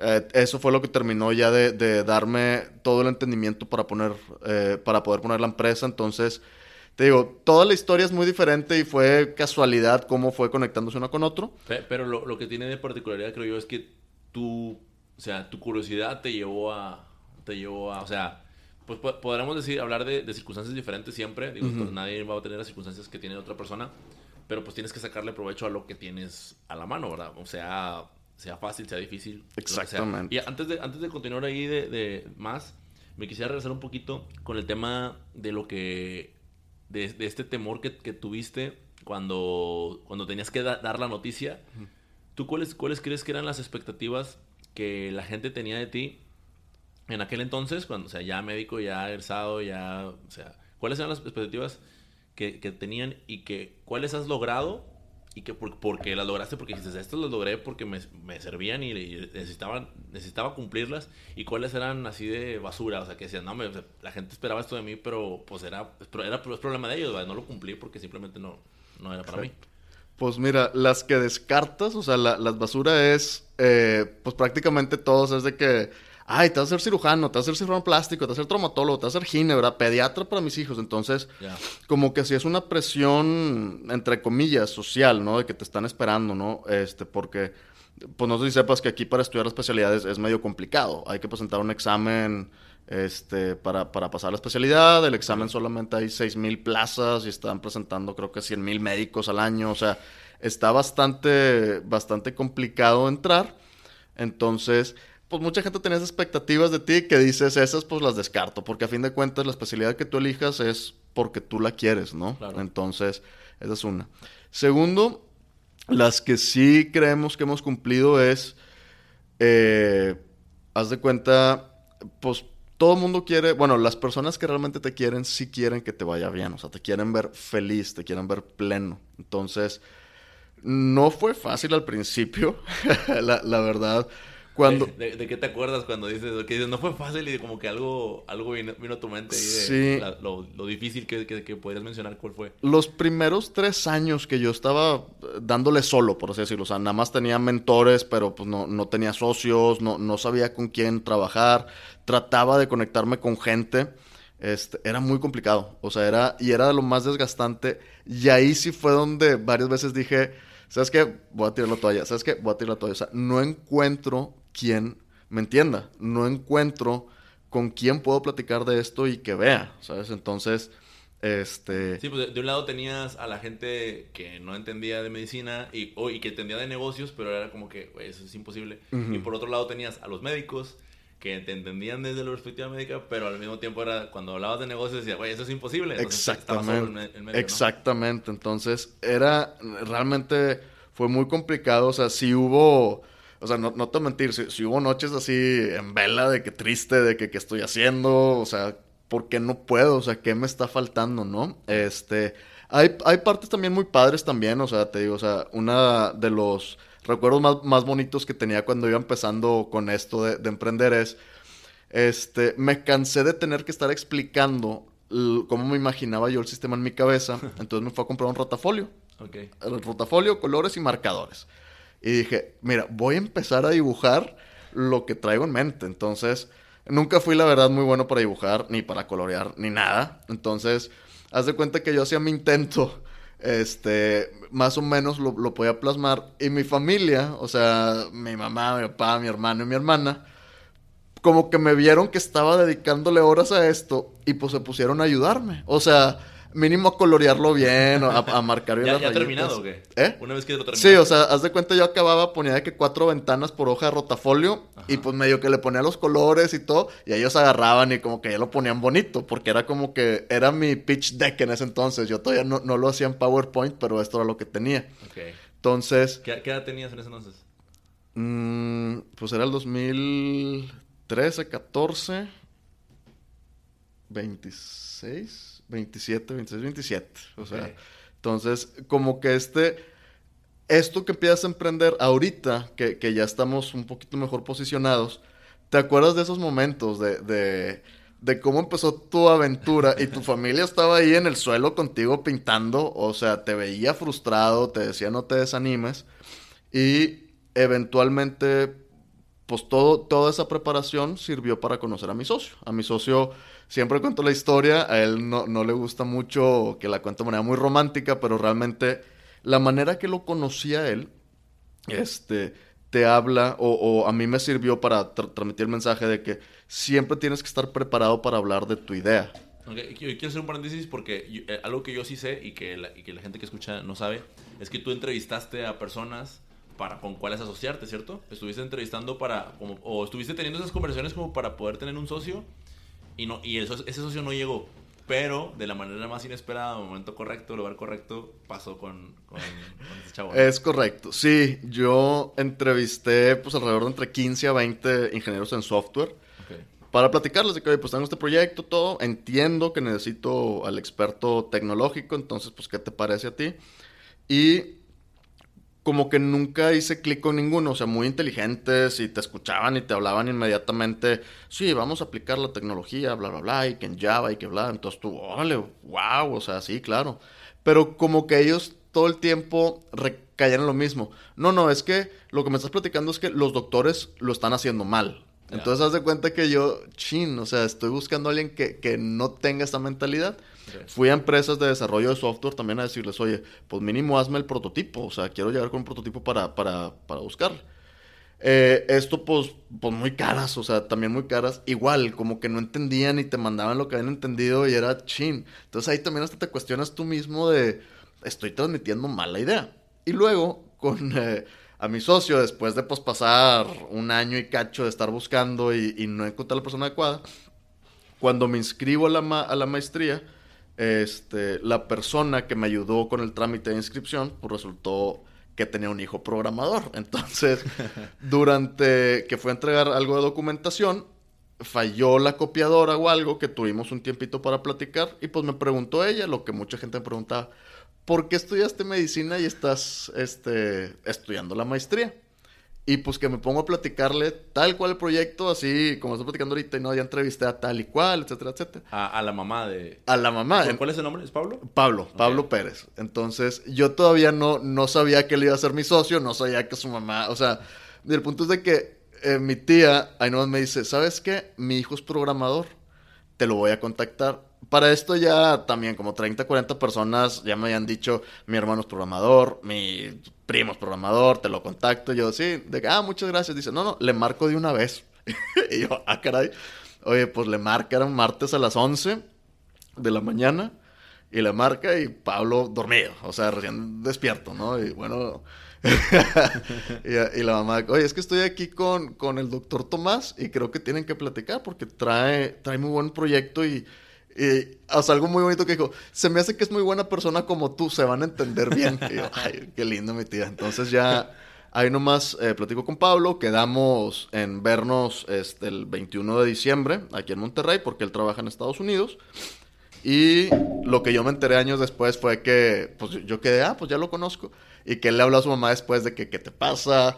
eh, eso fue lo que terminó ya de, darme todo el entendimiento para poner, eh, para poder poner la empresa. Entonces, te digo, toda la historia es muy diferente y fue casualidad cómo fue conectándose uno con otro. Pero lo, que tiene de particularidad, creo yo, es que tú, o sea, tu curiosidad te llevó a, te llevó a, o sea, pues podríamos decir, hablar de, circunstancias diferentes siempre. Digo, pues, nadie va a tener las circunstancias que tiene otra persona, pero pues tienes que sacarle provecho a lo que tienes a la mano, ¿verdad? O sea, sea fácil, sea difícil. Exactamente. Y antes de, antes de continuar ahí de, más, me quisiera regresar un poquito con el tema de lo que, de, este temor que, tuviste cuando, cuando tenías que dar la noticia. ¿Tú cuáles, cuáles crees que eran las expectativas que la gente tenía de ti en aquel entonces, cuando, o sea, ya médico, ya egresado, ya, o sea, cuáles eran las expectativas que, que tenían y que cuáles has logrado y que por, porque las lograste porque dices, esto lo logré porque me, me servían y, necesitaban, necesitaba cumplirlas y cuáles eran así de basura, o sea, que decían, no, me, la gente esperaba esto de mí, pero pues era, era, problema de ellos, no lo cumplí porque simplemente no, no era para mí. Pues mira, las que descartas, o sea, la, las basura es, eh, pues prácticamente todos, es de que ay, te vas a ser cirujano, te vas a ser cirujano plástico, te vas a ser traumatólogo, te vas a ser ginebra, pediatra para mis hijos. Entonces, como que si es una presión, entre comillas, social, ¿no? De que te están esperando, ¿no? Este, porque, pues no sé si sepas que aquí para estudiar las especialidades es medio complicado. Hay que presentar un examen este, para, para pasar la especialidad. El examen solamente hay 6 mil plazas y están presentando creo que 100 mil médicos al año. O sea, está bastante, bastante complicado entrar. Entonces, pues mucha gente tenía expectativas de ti que dices, esas pues las descarto, porque a fin de cuentas la especialidad que tú elijas es porque tú la quieres, ¿no? Entonces, esa es una. Segundo, las que sí creemos que hemos cumplido es, eh, haz de cuenta, pues todo el mundo quiere, bueno, las personas que realmente te quieren sí quieren que te vaya bien, o sea, te quieren ver feliz, te quieren ver pleno. Entonces, no fue fácil al principio, [laughs] la, la verdad [laughs] ¿De, qué te acuerdas cuando dices, que dices, no fue fácil y como que algo, algo vino, a tu mente de lo, difícil que, que, podrías mencionar, ¿cuál fue? Los primeros tres años que yo estaba dándole solo, por así decirlo, o sea, nada más tenía mentores, pero pues no, no tenía socios, no, no sabía con quién trabajar, trataba de conectarme con gente. Este, era muy complicado, o sea, era, y era de lo más desgastante, y ahí sí fue donde varias veces dije, ¿sabes qué? Voy a tirar la toalla, ¿sabes qué? Voy a tirar la toalla, o sea, no encuentro quien me entienda. No encuentro con quién puedo platicar de esto y que vea, ¿sabes? Entonces, este... Sí, pues de, un lado tenías a la gente que no entendía de medicina y, y que entendía de negocios, pero era como que, eso es imposible. Y por otro lado tenías a los médicos que te entendían desde la perspectiva médica, pero al mismo tiempo era cuando hablabas de negocios decías, güey, eso es imposible. Exactamente. Exactamente. Entonces, era realmente fue muy complicado. O sea, sí hubo o sea, no, no te mentir, si, hubo noches así en vela de que triste, de que qué estoy haciendo, o sea, ¿por qué no puedo? O sea, ¿qué me está faltando, no? Este, hay, hay partes también muy padres también, o sea, te digo, o sea, una de los recuerdos más, más bonitos que tenía cuando iba empezando con esto de, de emprender es, este, me cansé de tener que estar explicando cómo me imaginaba yo el sistema en mi cabeza, [laughs] entonces me fue a comprar un rotafolio. Okay. El rotafolio, colores y marcadores. Y dije, mira, voy a empezar a dibujar lo que traigo en mente. Entonces, nunca fui, la verdad, muy bueno para dibujar, ni para colorear, ni nada. Entonces, haz de cuenta que yo hacía mi intento este, más o menos lo, lo, podía plasmar. Y mi familia, o sea, mi mamá, mi papá, mi hermano y mi hermana, como que me vieron que estaba dedicándole horas a esto y pues se pusieron a ayudarme. O sea, mínimo a colorearlo bien, a, a marcar bien [laughs] ¿Ya, las ya rayitas. terminado o qué? ¿Eh? Una vez que lo terminaste. Sí, o sea, haz de cuenta yo acababa, ponía de que cuatro ventanas por hoja de rotafolio y pues medio que le ponía los colores y todo y ellos agarraban y como que ya lo ponían bonito porque era como que era mi pitch deck en ese entonces. Yo todavía no, no lo hacía en PowerPoint, pero esto era lo que tenía. Ok. Entonces, ¿Qué, qué edad tenías en ese entonces? mm, pues era el 2013, 14, 26, 27, 26, 27. O sea, Ok. entonces como que este, esto que empiezas a emprender ahorita, que, que ya estamos un poquito mejor posicionados, ¿te acuerdas de esos momentos de, de, de cómo empezó tu aventura y tu [laughs] familia estaba ahí en el suelo contigo pintando? O sea, te veía frustrado, te decía no te desanimes y eventualmente pues todo, toda esa preparación sirvió para conocer a mi socio. A mi socio siempre cuento la historia, a él no, no le gusta mucho que la cuente de manera muy romántica, pero realmente la manera que lo conocí a él, este, te habla o, o a mí me sirvió para tra- transmitir el mensaje de que siempre tienes que estar preparado para hablar de tu idea. Ok, Quiero hacer un paréntesis porque yo- eh, algo que yo sí sé y que, la, y que la gente que escucha no sabe es que tú entrevistaste a personas para con cuáles asociarte, ¿cierto? Estuviste entrevistando para, o estuviste teniendo esas conversaciones como para poder tener un socio y, no, y el ese socio no llegó. Pero de la manera más inesperada, momento correcto, lugar correcto, pasó con, con, con ese. Es correcto. Sí, yo entrevisté pues alrededor de entre 15 a 20 ingenieros en software. Para platicarles de que, oye, pues tengo este proyecto, todo, entiendo que necesito al experto tecnológico, entonces, pues, ¿qué te parece a ti? Y como que nunca hice clic con ninguno, o sea, muy inteligentes y te escuchaban y te hablaban inmediatamente, sí, vamos a aplicar la tecnología, bla, bla, bla, y que en Java y que bla, entonces tú, órale, wow, o sea, sí, claro. Pero como que ellos todo el tiempo recaían en lo mismo. No, no, es que lo que me estás platicando es que los doctores lo están haciendo mal. Entonces, haz de cuenta que yo, chin, o sea, estoy buscando a alguien que, que no tenga esta mentalidad. Ok. Fui a empresas de desarrollo de software también a decirles, oye, pues mínimo hazme el prototipo. O sea, quiero llegar con un prototipo para, para, para buscarle. Eh, esto, pues, pues muy caras, o sea, también muy caras. Igual, como que no entendían y te mandaban lo que habían entendido y era chin. Entonces ahí también hasta te cuestionas tú mismo de, estoy transmitiendo mal la idea. Y luego, con eh, a mi socio, después de pues pasar un año y cacho de estar buscando y, y no encontrar la persona adecuada, cuando me inscribo a la, ma- a la maestría, este, la persona que me ayudó con el trámite de inscripción, pues resultó que tenía un hijo programador. [laughs] Entonces, durante que fue a entregar algo de documentación, falló la copiadora o algo que tuvimos un tiempito para platicar y pues me preguntó ella lo que mucha gente me preguntaba, ¿por qué estudiaste medicina y estás este, estudiando la maestría? Y pues que me pongo a platicarle tal cual el proyecto, así como estoy platicando ahorita, y no, ya entrevisté a tal y cual, etcétera, etcétera. A, a la mamá de... A la mamá. ¿Cuál, es el nombre? ¿Es Pablo? Pablo, Pablo Pérez. Entonces, yo todavía no, no sabía que él iba a ser mi socio, no sabía que su mamá, o sea, el punto es de que eh, mi tía, ahí nomás me dice, ¿sabes qué? Mi hijo es programador, te lo voy a contactar. Para esto ya también como 30, 40 personas ya me habían dicho, mi hermano es programador, mi primo es programador, te lo contacto. Yo, sí, de que, ah, muchas gracias. Dice, no, no, le marco de una vez. [laughs] y yo, ah, caray. Oye, pues le marca, era martes a las 11 de la mañana y le marca y Pablo dormido, o sea, recién despierto, ¿no? Y bueno, [laughs] y, y la mamá, oye, es que estoy aquí con, con el doctor Tomás y creo que tienen que platicar porque trae, trae muy buen proyecto y, y, sea, algo muy bonito que dijo, se me hace que es muy buena persona como tú, se van a entender bien. Y yo, ay, qué lindo mi tía. Entonces ya... Ahí nomás eh, platico con Pablo, quedamos en vernos este, el 21 de diciembre aquí en Monterrey porque él trabaja en Estados Unidos. Y lo que yo me enteré años después fue que, pues yo quedé, ah, pues ya lo conozco. Y que él le habló a su mamá después de que, ¿qué te pasa?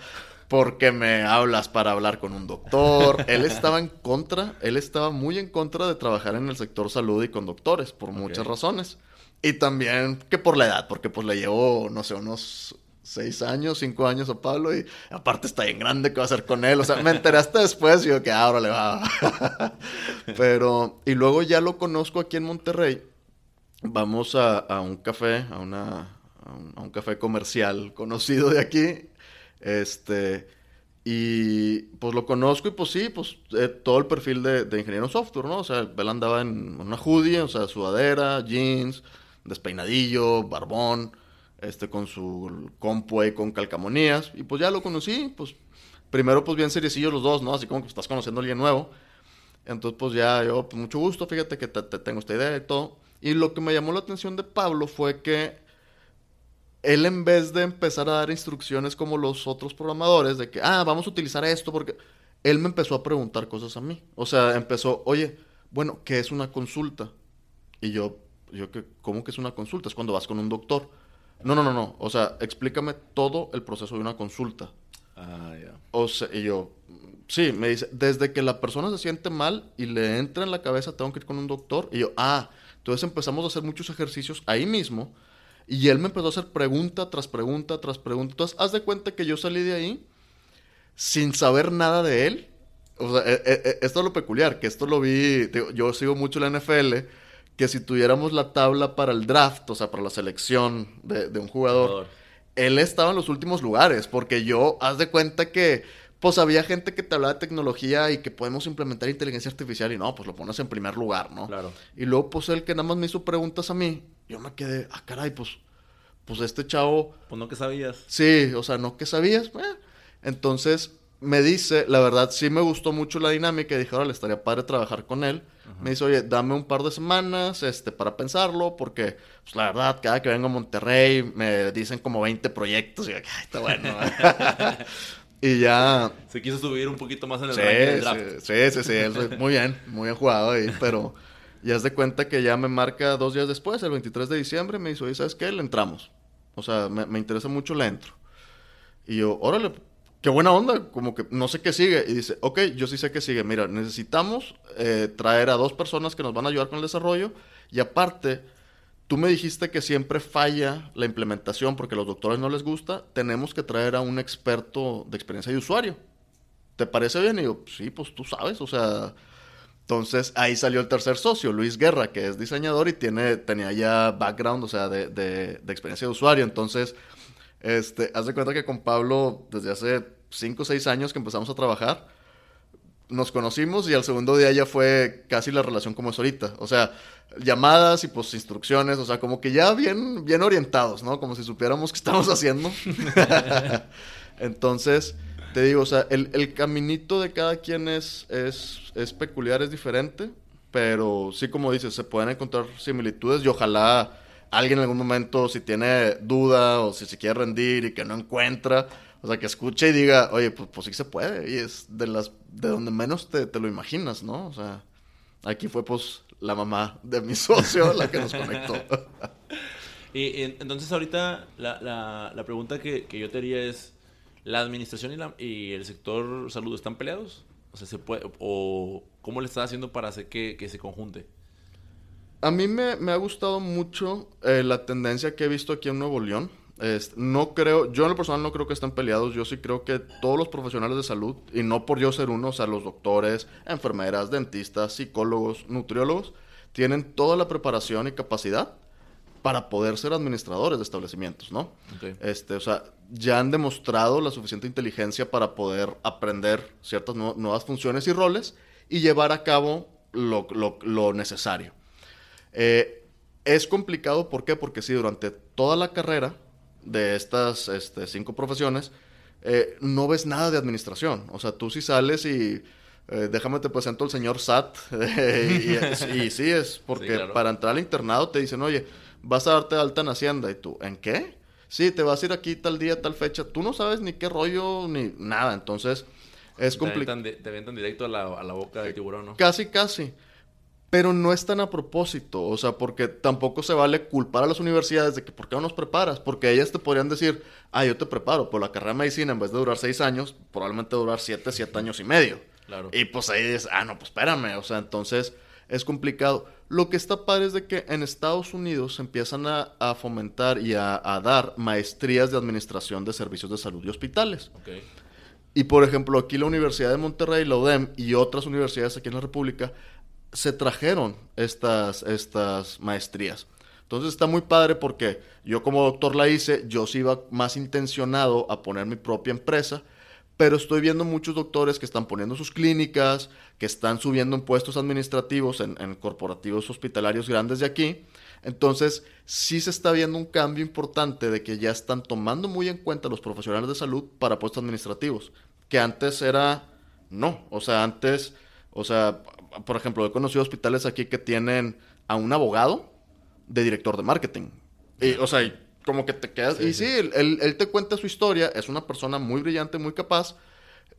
¿Por qué me hablas para hablar con un doctor? [laughs] él estaba en contra, él estaba muy en contra de trabajar en el sector salud y con doctores, por muchas razones. Y también que por la edad, porque pues le llevo, no sé, unos seis años, cinco años a Pablo y aparte está bien grande, ¿qué va a hacer con él? O sea, me enteré hasta después y yo que ahora le va. [laughs] Pero, y luego ya lo conozco aquí en Monterrey. Vamos a, un café, a, una, a un, café comercial conocido de aquí. Este, y pues lo conozco y pues sí, pues eh, todo el perfil de, de, ingeniero software, ¿no? O sea, él andaba en una hoodie, o sea, sudadera, jeans, despeinadillo, barbón este, con su compu con calcamonías. Y pues ya lo conocí, pues primero pues bien seriecillos los dos, ¿no? Así como que estás conociendo a alguien nuevo. Entonces pues ya yo, pues mucho gusto, fíjate que te, tengo esta idea y todo. Y lo que me llamó la atención de Pablo fue que él en vez de empezar a dar instrucciones como los otros programadores, de que, ah, vamos a utilizar esto porque... Él me empezó a preguntar cosas a mí. O sea, empezó, oye, bueno, ¿qué es una consulta? Y yo, yo, ¿cómo que es una consulta? Es cuando vas con un doctor. No, no, no, no. O sea, explícame todo el proceso de una consulta. Ah, ya. O sea, y yo, sí, me dice, desde que la persona se siente mal y le entra en la cabeza, tengo que ir con un doctor. Y yo, ah, entonces empezamos a hacer muchos ejercicios ahí mismo. Y él me empezó a hacer pregunta tras pregunta tras pregunta. Entonces, haz de cuenta que yo salí de ahí sin saber nada de él. O sea, e, e, e, esto es lo peculiar, que esto lo vi, yo sigo mucho la NFL que si tuviéramos la tabla para el draft, o sea, para la selección de, un jugador, él estaba en los últimos lugares, porque yo, haz de cuenta que, pues había gente que te hablaba de tecnología y que podemos implementar inteligencia artificial y no, pues lo pones en primer lugar, ¿no? Claro. Y luego, pues él que nada más me hizo preguntas a mí, yo me quedé, ah, caray, pues, pues este chavo... Pues no que sabías. Sí, o sea, no que sabías. Eh. Entonces, me dice, la verdad, sí me gustó mucho la dinámica y dije, ahora le estaría padre trabajar con él. Me dice, oye, dame un par de semanas este, para pensarlo, porque, pues, la verdad, cada que vengo a Monterrey me dicen como 20 proyectos y, ay, está bueno. [laughs] [laughs] y ya... Se quiso subir un poquito más en el sí, del draft. Sí, sí, sí, muy bien, muy bien jugado ahí, pero ya es de cuenta que ya me marca dos días después, el 23 de diciembre, me dice, oye, ¿sabes qué? Le entramos. O sea, me, me interesa mucho, le entro. Y yo, órale, qué buena onda, como que no sé qué sigue. Y dice, ok, yo sí sé qué sigue. Mira, necesitamos eh, traer a dos personas que nos van a ayudar con el desarrollo. Y aparte, tú me dijiste que siempre falla la implementación porque a los doctores no les gusta. Tenemos que traer a un experto de experiencia de usuario. ¿Te parece bien? Y yo, sí, pues tú sabes, o sea... Entonces ahí salió el tercer socio, Luis Guerra, que es diseñador y tiene, tenía ya background, o sea, de, de, de experiencia de usuario. Entonces este, haz de cuenta que con Pablo, desde hace 5 o 6 años que empezamos a trabajar, nos conocimos y al segundo día ya fue casi la relación como es ahorita. O sea, llamadas y pues instrucciones, o sea, como que ya bien, bien orientados, ¿no? Como si supiéramos qué [laughs] estamos haciendo. [laughs] Entonces, te digo, o sea, el, el caminito de cada quien es, es, peculiar, es diferente, pero sí, como dices, se pueden encontrar similitudes y ojalá alguien en algún momento, si tiene duda o si se quiere rendir y que no encuentra, o sea, que escuche y diga, oye, pues, pues sí se puede. Y es de las de donde menos te, lo imaginas, ¿no? O sea, aquí fue pues la mamá de mi [laughs] socio la que nos conectó. [laughs] y, entonces ahorita la, la, pregunta que, que, yo te haría es, ¿la administración y, el sector salud están peleados? O sea, ¿se puede, o cómo le estás haciendo para hacer que, que se conjunte? A mí me, ha gustado mucho eh, la tendencia que he visto aquí en Nuevo León. no creo, yo en lo personal no creo que estén peleados, yo sí creo que todos los profesionales de salud, y no por yo ser uno, o sea, los doctores, enfermeras, dentistas, psicólogos, nutriólogos, tienen toda la preparación y capacidad para poder ser administradores de establecimientos, ¿no? Este, o sea, ya han demostrado la suficiente inteligencia para poder aprender ciertas nuevas funciones y roles y llevar a cabo lo, lo necesario. Eh, es complicado, ¿por qué? Porque si durante toda la carrera de estas este, cinco profesiones eh, no ves nada de administración. O sea, tú sí sales y eh, déjame te presento al señor SAT. [laughs] y, sí, es porque para entrar al internado te dicen, oye, vas a darte alta en Hacienda. ¿Y tú, en qué? Sí, te vas a ir aquí tal día, tal fecha. Tú no sabes ni qué rollo ni nada. Entonces, es complicado. Te, te aventan directo a la, a la boca del tiburón, ¿no? Casi, casi pero no es tan a propósito, o sea, porque tampoco se vale culpar a las universidades de que por qué no nos preparas, porque ellas te podrían decir, ah, yo te preparo, pero la carrera de medicina en vez de durar seis años, probablemente durar siete, siete años y medio. Claro. Y pues ahí dices, ah, no, pues espérame, o sea, entonces es complicado. Lo que está padre es de que en Estados Unidos se empiezan a, fomentar y a, dar maestrías de administración de servicios de salud y hospitales. Y por ejemplo, aquí la Universidad de Monterrey, la UDEM y otras universidades aquí en la República se trajeron estas, estas maestrías. Entonces está muy padre porque yo como doctor la hice, yo sí iba más intencionado a poner mi propia empresa, pero estoy viendo muchos doctores que están poniendo sus clínicas, que están subiendo en puestos administrativos en, corporativos hospitalarios grandes de aquí. Entonces, sí se está viendo un cambio importante de que ya están tomando muy en cuenta los profesionales de salud para puestos administrativos, que antes era no, o sea, antes, o sea, por ejemplo, he conocido hospitales aquí que tienen a un abogado de director de marketing. O sea, como que te quedas. y sí, Él, te cuenta su historia, es una persona muy brillante, muy capaz.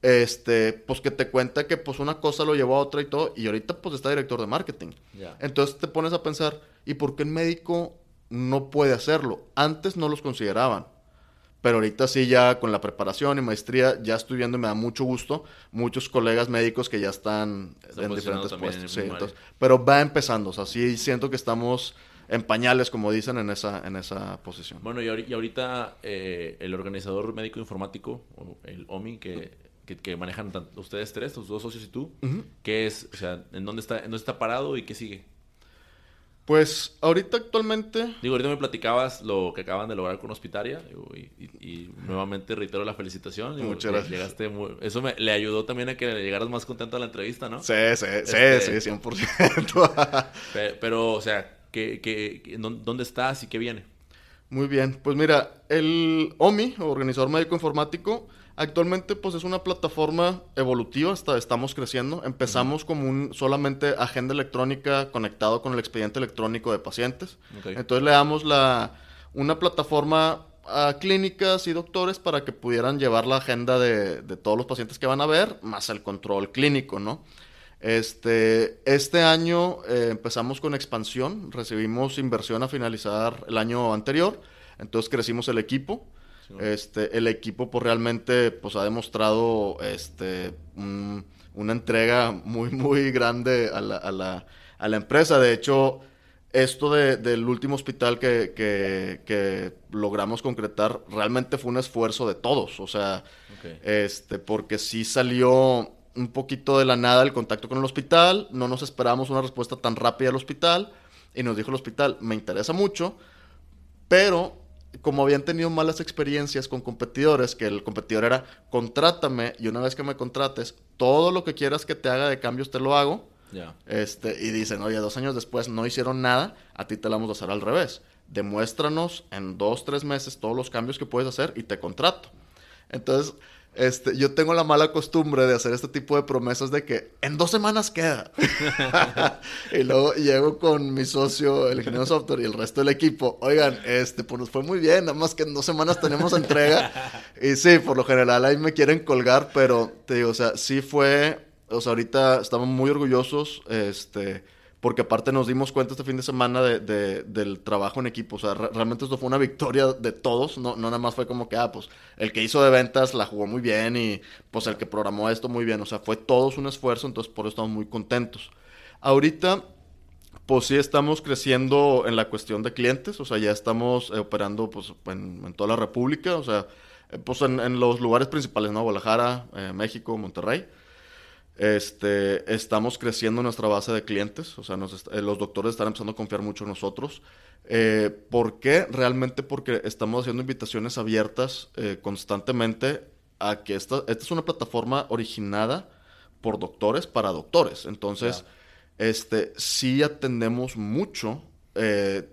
Este, pues que te cuenta que pues una cosa lo llevó a otra y todo, y ahorita pues está director de marketing. Entonces te pones a pensar, ¿y por qué el médico no puede hacerlo? Antes no los consideraban. Pero ahorita sí, ya con la preparación y maestría, ya estoy viendo y me da mucho gusto. Muchos colegas médicos que ya están en diferentes puestos. Sí, pero va empezando. O sea, sí siento que estamos en pañales, como dicen, en esa, en esa posición. Bueno, y ahorita eh, el organizador médico informático, el OMI, que, que, manejan ustedes tres, tus dos socios y tú, ¿qué es? O sea, ¿en dónde, está, ¿en dónde está parado y qué sigue? Pues ahorita actualmente... Digo, ahorita me platicabas lo que acaban de lograr con Hospitaria y, nuevamente reitero la felicitación. Muchas gracias. Llegaste eso me, le ayudó también a que llegaras más contento a la entrevista, ¿no? Sí, sí, sí, este, sí, 100%. pero, o sea, dónde estás y qué viene? Muy bien, pues mira, el OMI, Organizador Médico Informático, actualmente pues es una plataforma evolutiva, hasta estamos creciendo. Empezamos como un solamente agenda electrónica conectado con el expediente electrónico de pacientes. Entonces le damos la, una plataforma a clínicas y doctores para que pudieran llevar la agenda de, de todos los pacientes que van a ver, más el control clínico, ¿no? Este, este año eh, empezamos con expansión, recibimos inversión a finalizar el año anterior, entonces crecimos el equipo. Este, el equipo pues realmente pues ha demostrado este, una entrega muy muy grande a la, a la, a la empresa. De hecho, esto de, del último hospital que, que, logramos concretar realmente fue un esfuerzo de todos. O sea, este, porque sí salió un poquito de la nada el contacto con el hospital, no nos esperábamos una respuesta tan rápida al hospital y nos dijo el hospital, me interesa mucho, pero como habían tenido malas experiencias con competidores, que el competidor era, contrátame y una vez que me contrates, todo lo que quieras que te haga de cambios te lo hago. Este, y dicen, oye, dos años después no hicieron nada, a ti te la vamos a hacer al revés. Demuéstranos en dos, tres meses todos los cambios que puedes hacer y te contrato. Entonces, este, yo tengo la mala costumbre de hacer este tipo de promesas de que en dos semanas queda. [laughs] [laughs] y luego llego con mi socio, el ingeniero software y el resto del equipo. Oigan, este, pues nos fue muy bien, nada más que en dos semanas tenemos entrega. [laughs] y sí, por lo general ahí me quieren colgar, pero te digo, o sea, sí fue, o sea, ahorita estamos muy orgullosos, este porque aparte nos dimos cuenta este fin de semana de, del trabajo en equipo. O sea, realmente esto fue una victoria de todos. No, no nada más fue como que, ah, pues el que hizo de ventas la jugó muy bien y pues el que programó esto muy bien. O sea, fue todos un esfuerzo, entonces por eso estamos muy contentos. Ahorita, pues sí estamos creciendo en la cuestión de clientes. O sea, ya estamos eh, operando pues en, toda la República. O sea, eh, pues en, los lugares principales, ¿no? Guadalajara, eh, México, Monterrey. Este, estamos creciendo nuestra base de clientes, o sea, eh, los doctores están empezando a confiar mucho en nosotros. Eh, ¿Por qué? Realmente porque estamos haciendo invitaciones abiertas eh, constantemente a que esta, esta es una plataforma originada por doctores para doctores. Entonces, este, sí atendemos mucho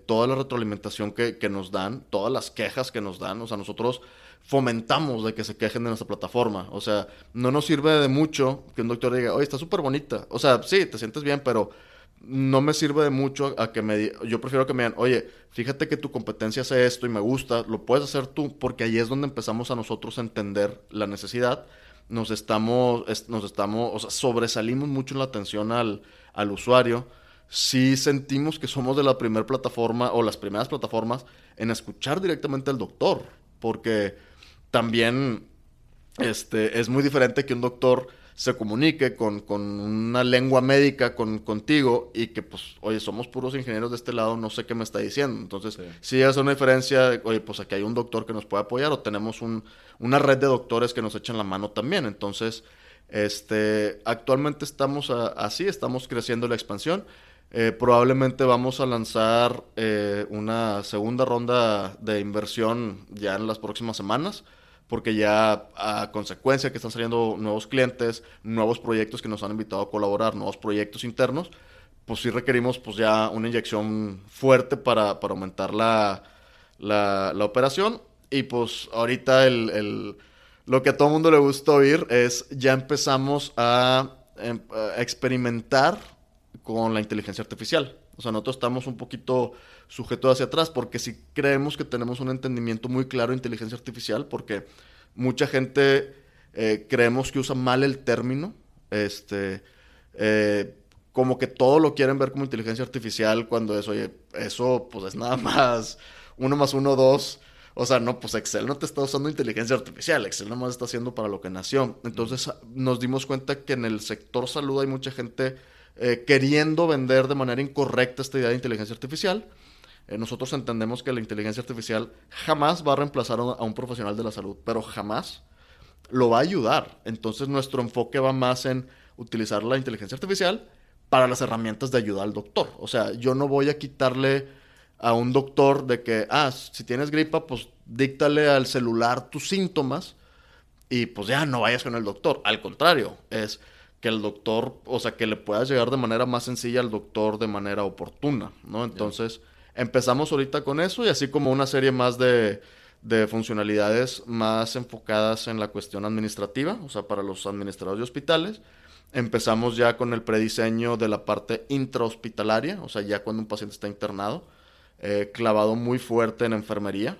toda la retroalimentación que, que, nos dan, todas las quejas que nos dan. O sea, nosotros fomentamos de que se quejen de nuestra plataforma. O sea, no nos sirve de mucho que un doctor diga, oye, está súper bonita. O sea, sí, te sientes bien, pero no me sirve de mucho a que me... Yo prefiero que me digan, oye, fíjate que tu competencia hace esto y me gusta, lo puedes hacer tú, porque ahí es donde empezamos a nosotros a entender la necesidad. Nos estamos, nos estamos, o sea, sobresalimos mucho en la atención al, al usuario. Sí sentimos que somos de la primera plataforma o las primeras plataformas en escuchar directamente al doctor, porque también este, es muy diferente que un doctor se comunique con, con una lengua médica con, contigo y que, pues, oye, somos puros ingenieros de este lado, no sé qué me está diciendo. Entonces, si es una diferencia, de, oye, pues aquí hay un doctor que nos puede apoyar o tenemos un, una red de doctores que nos echan la mano también. Entonces, este, actualmente estamos así, estamos creciendo la expansión. Eh, probablemente vamos a lanzar eh, una segunda ronda de inversión ya en las próximas semanas porque ya a consecuencia que están saliendo nuevos clientes, nuevos proyectos que nos han invitado a colaborar, nuevos proyectos internos, pues sí requerimos pues ya una inyección fuerte para, para aumentar la, la, operación. Y pues ahorita el, el, lo que a todo mundo le gusta oír es ya empezamos a, em, a experimentar con la inteligencia artificial. O sea, nosotros estamos un poquito sujetos hacia atrás porque si creemos que tenemos un entendimiento muy claro de inteligencia artificial porque mucha gente eh, creemos que usa mal el término. Este, eh, como que todo lo quieren ver como inteligencia artificial cuando es, oye, eso pues es nada [laughs] más uno más uno, dos. O sea, no, pues Excel no te está usando inteligencia artificial, Excel nada más está haciendo para lo que nació. Entonces nos dimos cuenta que en el sector salud hay mucha gente eh, queriendo vender de manera incorrecta esta idea de inteligencia artificial. Eh, nosotros entendemos que la inteligencia artificial jamás va a reemplazar a un profesional de la salud, pero jamás lo va a ayudar. Entonces nuestro enfoque va más en utilizar la inteligencia artificial para las herramientas de ayuda al doctor. O sea, yo no voy a quitarle a un doctor de que, ah, si tienes gripa, pues díctale al celular tus síntomas y pues ya no vayas con el doctor. Al contrario, es que el doctor, o sea, que le puedas llegar de manera más sencilla al doctor de manera oportuna, ¿no? Entonces, empezamos ahorita con eso y así como una serie más de, de funcionalidades más enfocadas en la cuestión administrativa, o sea, para los administradores de hospitales. Empezamos ya con el prediseño de la parte intrahospitalaria, o sea, ya cuando un paciente está internado, eh, clavado muy fuerte en enfermería,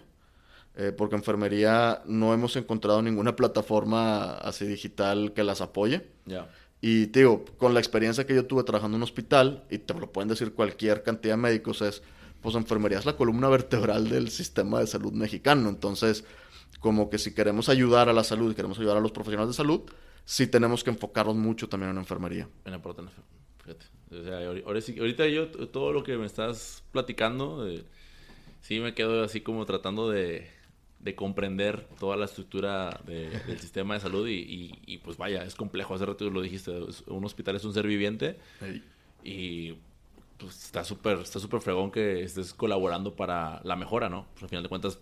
eh, porque enfermería no hemos encontrado ninguna plataforma así digital que las apoye. Y digo, con la experiencia que yo tuve trabajando en un hospital, y te lo pueden decir cualquier cantidad de médicos, es, pues enfermería es la columna vertebral del sistema de salud mexicano. Entonces, como que si queremos ayudar a la salud y queremos ayudar a los profesionales de salud, sí tenemos que enfocarnos mucho también en enfermería. En fíjate. O sea, ahorita yo todo lo que me estás platicando, eh, sí me quedo así como tratando de de comprender toda la estructura del [laughs] sistema de salud y, pues vaya, es complejo. Hace rato lo dijiste, un hospital es un ser viviente y pues está súper está súper fregón que estés colaborando para la mejora, ¿no? Pues al final de cuentas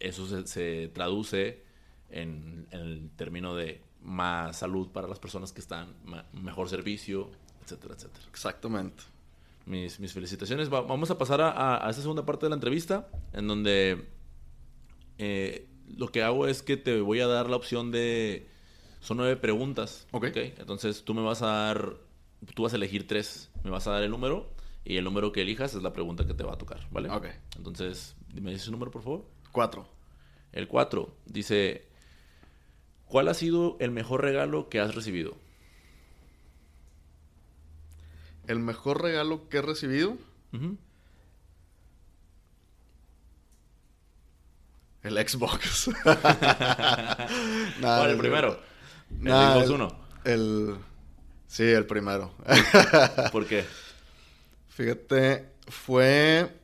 eso se, traduce en, el término de más salud para las personas que están, mejor servicio, etcétera, etcétera. Exactamente. Mis, mis felicitaciones. vamos a pasar a, a esta segunda parte de la entrevista en donde eh, lo que hago es que te voy a dar la opción de... Son nueve preguntas. Ok. Entonces tú me vas a dar... Tú vas a elegir tres. Me vas a dar el número y el número que elijas es la pregunta que te va a tocar, ¿vale? Ok. Entonces, dime ese número, por favor. Cuatro. El cuatro dice... ¿Cuál ha sido el mejor regalo que has recibido? El mejor regalo que he recibido... El Xbox. [laughs] ¿Cuál, el primero? ¿El Xbox? El... Sí, el primero. ¿Por qué? Fíjate, fue...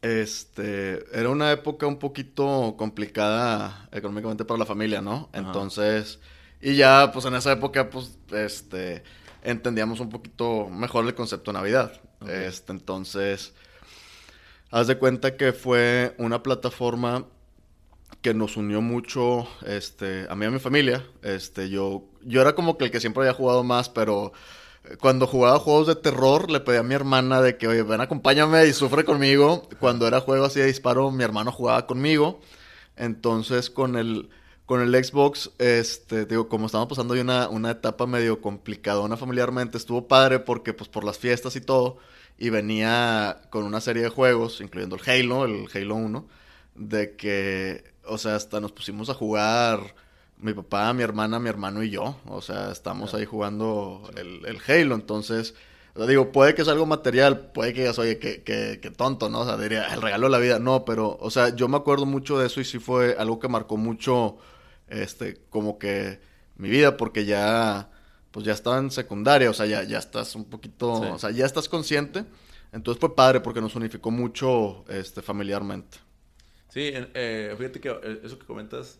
Este, era una época un poquito complicada económicamente para la familia, ¿no? Entonces, y ya, pues en esa época, pues, este, entendíamos un poquito mejor el concepto de Navidad. Este, entonces, Haz de cuenta que fue una plataforma que nos unió mucho este, a mí y a mi familia. Este, yo, yo era como que el que siempre había jugado más, pero cuando jugaba juegos de terror le pedí a mi hermana de que, oye, ven, acompáñame y sufre conmigo. Cuando era juego así de disparo, mi hermano jugaba conmigo. Entonces, con el, con el Xbox, este, digo, como estábamos pasando una, una etapa medio complicadona familiarmente, estuvo padre porque, pues, por las fiestas y todo y venía con una serie de juegos, incluyendo el Halo, el Halo 1, de que, o sea, hasta nos pusimos a jugar mi papá, mi hermana, mi hermano y yo. O sea, estamos ahí jugando el, el, Halo. Entonces, digo, puede que sea algo material, puede que digas, oye, que, que, tonto, ¿no? O sea, diría, el regalo de la vida. No, pero, o sea, yo me acuerdo mucho de eso y sí fue algo que marcó mucho, este, como que mi vida porque ya, pues ya estaba en secundaria, o sea, ya, ya estás un poquito, o sea, ya estás consciente. Entonces fue padre porque nos unificó mucho este, familiarmente. Sí, eh, fíjate que eh, eso que comentas,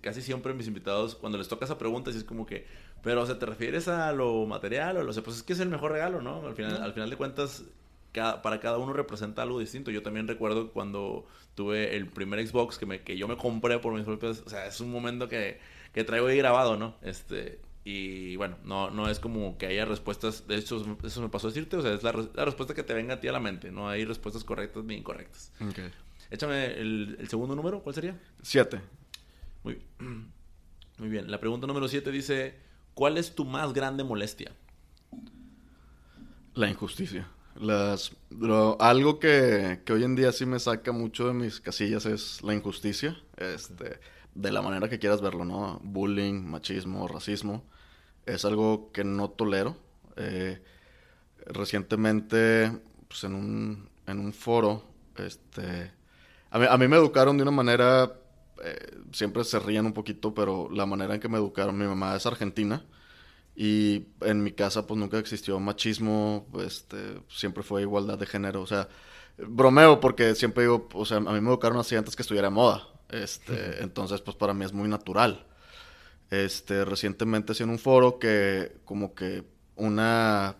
casi siempre mis invitados, cuando les toca esa pregunta, es como que, pero, o sea, ¿te refieres a lo material o lo sé? Pues es que es el mejor regalo, ¿no? Al final, al final de cuentas, para cada uno representa algo distinto. Yo también recuerdo cuando tuve el primer Xbox que, me, que yo me compré por mis propios... O sea, es un momento que, que traigo ahí grabado, ¿no? Este, y bueno, no, no es como que haya respuestas, de hecho eso me pasó a decirte, o sea, es la, respuesta que te venga a ti a la mente, no hay respuestas correctas ni incorrectas. Okay. Échame el, el, segundo número, ¿cuál sería? Siete. Muy, [clears throat] muy bien, la pregunta número siete dice, ¿cuál es tu más grande molestia? La injusticia. Las, algo que, que, hoy en día sí me saca mucho de mis casillas es la injusticia, este, de la manera que quieras verlo, ¿no? Bullying, machismo, racismo es algo que no tolero. Eh, recientemente, pues en un, en un foro, este, a mí, me educaron de una manera, eh, siempre se rían un poquito, pero la manera en que me educaron, mi mamá es argentina y en mi casa pues nunca existió machismo, este, siempre fue igualdad de género, o sea, bromeo porque siempre digo, o sea, a mí me educaron así antes que estuviera moda, este, entonces pues para mí es muy natural. Este, recientemente hice en un foro que como que una...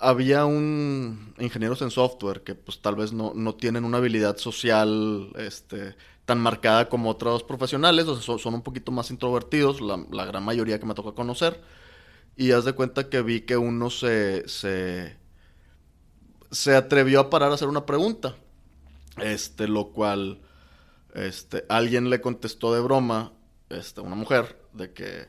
Había un ingenieros en software que pues tal vez no, no tienen una habilidad social este, tan marcada como otros profesionales, o sea, son, un poquito más introvertidos, la, gran mayoría que me tocó conocer. Y haz de cuenta que vi que uno se, se, se atrevió a parar a hacer una pregunta. Este, lo cual, este, alguien le contestó de broma, este, una mujer, de que,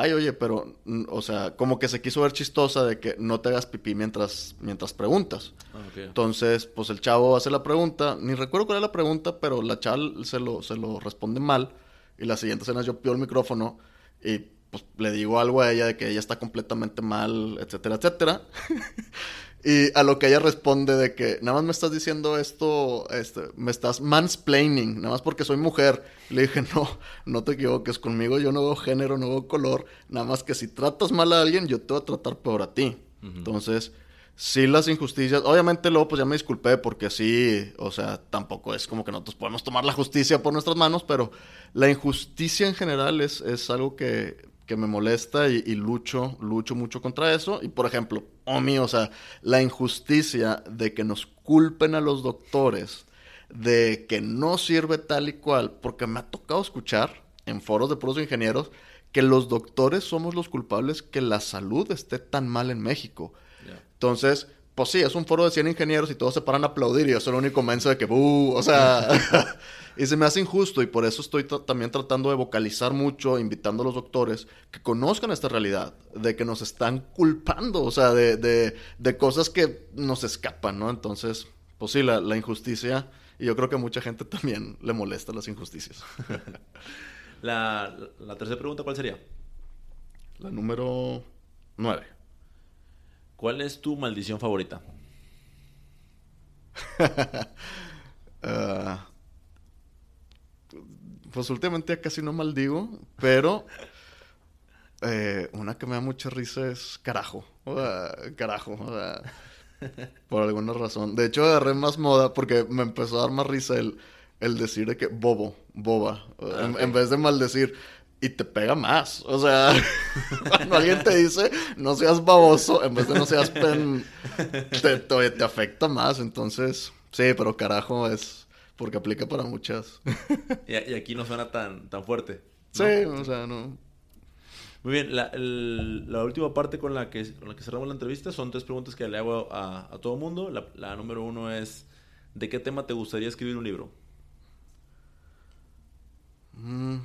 ay, oye, pero, o sea, como que se quiso ver chistosa de que no te hagas pipí mientras, mientras preguntas. Ah, Entonces, pues el chavo hace la pregunta, ni recuerdo cuál era la pregunta, pero la chava se lo, se lo responde mal. Y la siguiente escena yo pido el micrófono y pues le digo algo a ella de que ella está completamente mal, etcétera, etcétera. [laughs] Y a lo que ella responde de que nada más me estás diciendo esto, este, me estás mansplaining, nada más porque soy mujer. Le dije, no, no te equivoques conmigo, yo no veo género, no veo color, nada más que si tratas mal a alguien, yo te voy a tratar peor a ti. Entonces, sí las injusticias, obviamente luego pues ya me disculpé porque sí, o sea, tampoco es como que nosotros podemos tomar la justicia por nuestras manos, pero la injusticia en general es, es algo que que me molesta y, lucho, lucho mucho contra eso. Y por ejemplo, oh mío, o sea, la injusticia de que nos culpen a los doctores de que no sirve tal y cual, porque me ha tocado escuchar en foros de puros ingenieros que los doctores somos los culpables que la salud esté tan mal en México. Entonces, pues sí, es un foro de 100 ingenieros y todos se paran a aplaudir y yo soy el único menso de que, o sea, [laughs] y se me hace injusto y por eso estoy también tratando de vocalizar mucho, invitando a los doctores que conozcan esta realidad, de que nos están culpando, o sea, de, de, de cosas que nos escapan, ¿no? Entonces, pues sí, la, la, injusticia, y yo creo que a mucha gente también le molesta las injusticias. [laughs] la, la tercera pregunta, ¿cuál sería? La número nueve. ¿Cuál es tu maldición favorita? [laughs] Ah, pues últimamente casi no maldigo, pero eh, una que me da mucha risa es carajo. carajo. por alguna razón. De hecho, agarré más moda porque me empezó a dar más risa el, el decir de que bobo, boba. en, en, vez de maldecir y te pega más. O sea, [laughs] cuando alguien te dice no seas baboso, en vez de no seas pen, te, te, afecta más. Entonces, sí, pero carajo es porque aplica para muchas. [laughs] y, aquí no suena tan, tan fuerte. Sí, o sea, no. Muy bien, la, la, última parte con la, que, con la que cerramos la entrevista son tres preguntas que le hago a, a todo mundo. La, la número uno es, ¿de qué tema te gustaría escribir un libro? Mm.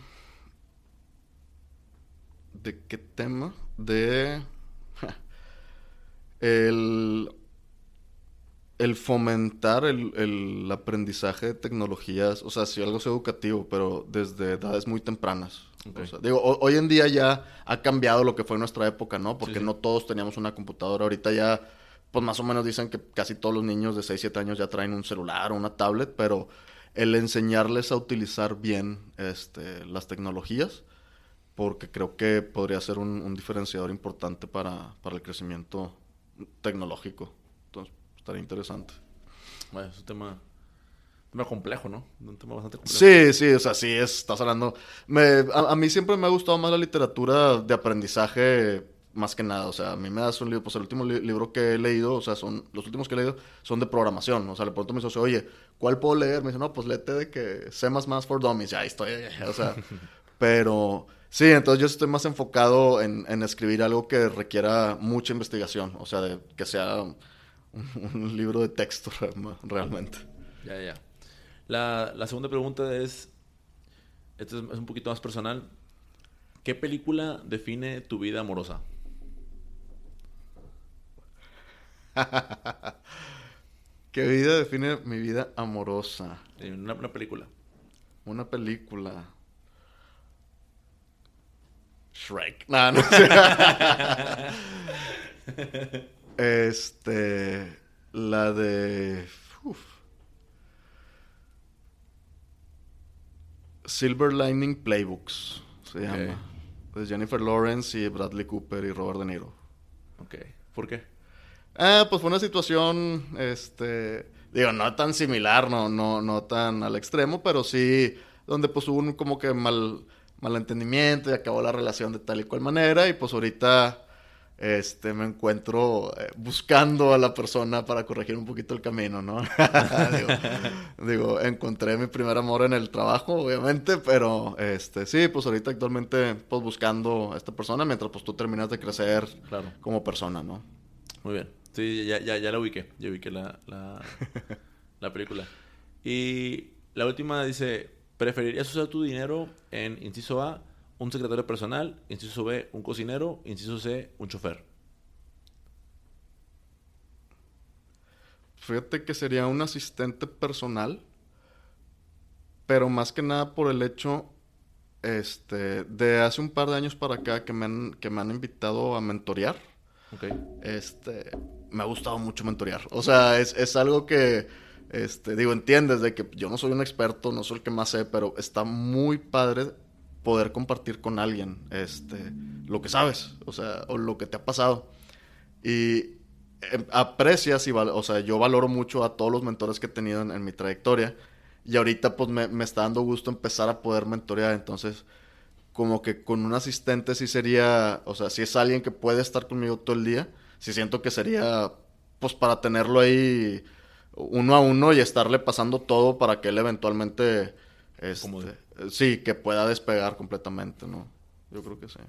¿De qué tema? De... [laughs] el, el fomentar el, aprendizaje de tecnologías, o sea, si algo es educativo, pero desde edades muy tempranas. digo, hoy en día ya ha cambiado lo que fue nuestra época, ¿no? Porque no todos teníamos una computadora. Ahorita ya, pues más o menos dicen que casi todos los niños de 6, 7 años ya traen un celular o una tablet, pero el enseñarles a utilizar bien este, las tecnologías porque creo que podría ser un, diferenciador importante para, para, el crecimiento tecnológico. Entonces, estaría interesante. Bueno, es un tema, tema complejo, ¿no? Un tema bastante complejo. Sí, sí, o sea, sí, estás hablando... Me, a, mí siempre me ha gustado más la literatura de aprendizaje más que nada, o sea, a mí me das un libro, pues el último libro que he leído, o sea, son, los últimos que he leído son de programación, o sea, le pregunto a mi socio, oye, ¿cuál puedo leer? Me dice, no, pues léete de que C++ for Dummies, ya ahí estoy, [laughs] o sea, pero Sí, entonces yo estoy más enfocado en, escribir algo que requiera mucha investigación, o sea, de, que sea un, libro de texto realmente. Ya, ya. La, segunda pregunta es, esto es, un poquito más personal. ¿Qué película define tu vida amorosa? [laughs] ¿Qué vida define mi vida amorosa? Una, una película. Una película. Shrek. [laughs] No, no [laughs] este. La de. Silver Lining Playbooks se llama. De Jennifer Lawrence y Bradley Cooper y Robert De Niro. Ok. ¿Por qué? Ah, pues fue una situación, este, digo, no tan similar, no, no, no tan al extremo, pero sí, donde pues hubo un como que mal, malentendimiento y acabó la relación de tal y cual manera y pues ahorita este me encuentro eh, buscando a la persona para corregir un poquito el camino, ¿no? [laughs] [laughs] digo, encontré mi primer amor en el trabajo, obviamente, pero este sí, pues ahorita actualmente pues buscando a esta persona mientras pues tú terminas de crecer como persona, ¿no? Muy bien. Sí, ya, ya, ya la ubiqué, ya ubiqué la, la [laughs] película. Y la última dice, ¿Preferirías usar tu dinero en, inciso A, un secretario personal, inciso B, un cocinero, inciso C, un chofer? Fíjate que sería un asistente personal, pero más que nada por el hecho este, de hace un par de años para acá que me han, que me han invitado a mentorear. Este, me ha gustado mucho mentorear. O sea, es, es algo que este, digo, entiendes de que yo no soy un experto, no soy el que más sé, pero está muy padre poder compartir con alguien este, lo que sabes, o sea, o lo que te ha pasado. Y em, aprecias y, o sea, yo valoro mucho a todos los mentores que he tenido en, mi trayectoria. Y ahorita pues me, me, está dando gusto empezar a poder mentorear. Entonces, como que con un asistente sí sería, o sea, si es alguien que puede estar conmigo todo el día, sí siento que sería, pues para tenerlo ahí uno a uno y estarle pasando todo para que él eventualmente, este, sí, que pueda despegar completamente, ¿no? Yo creo que sí.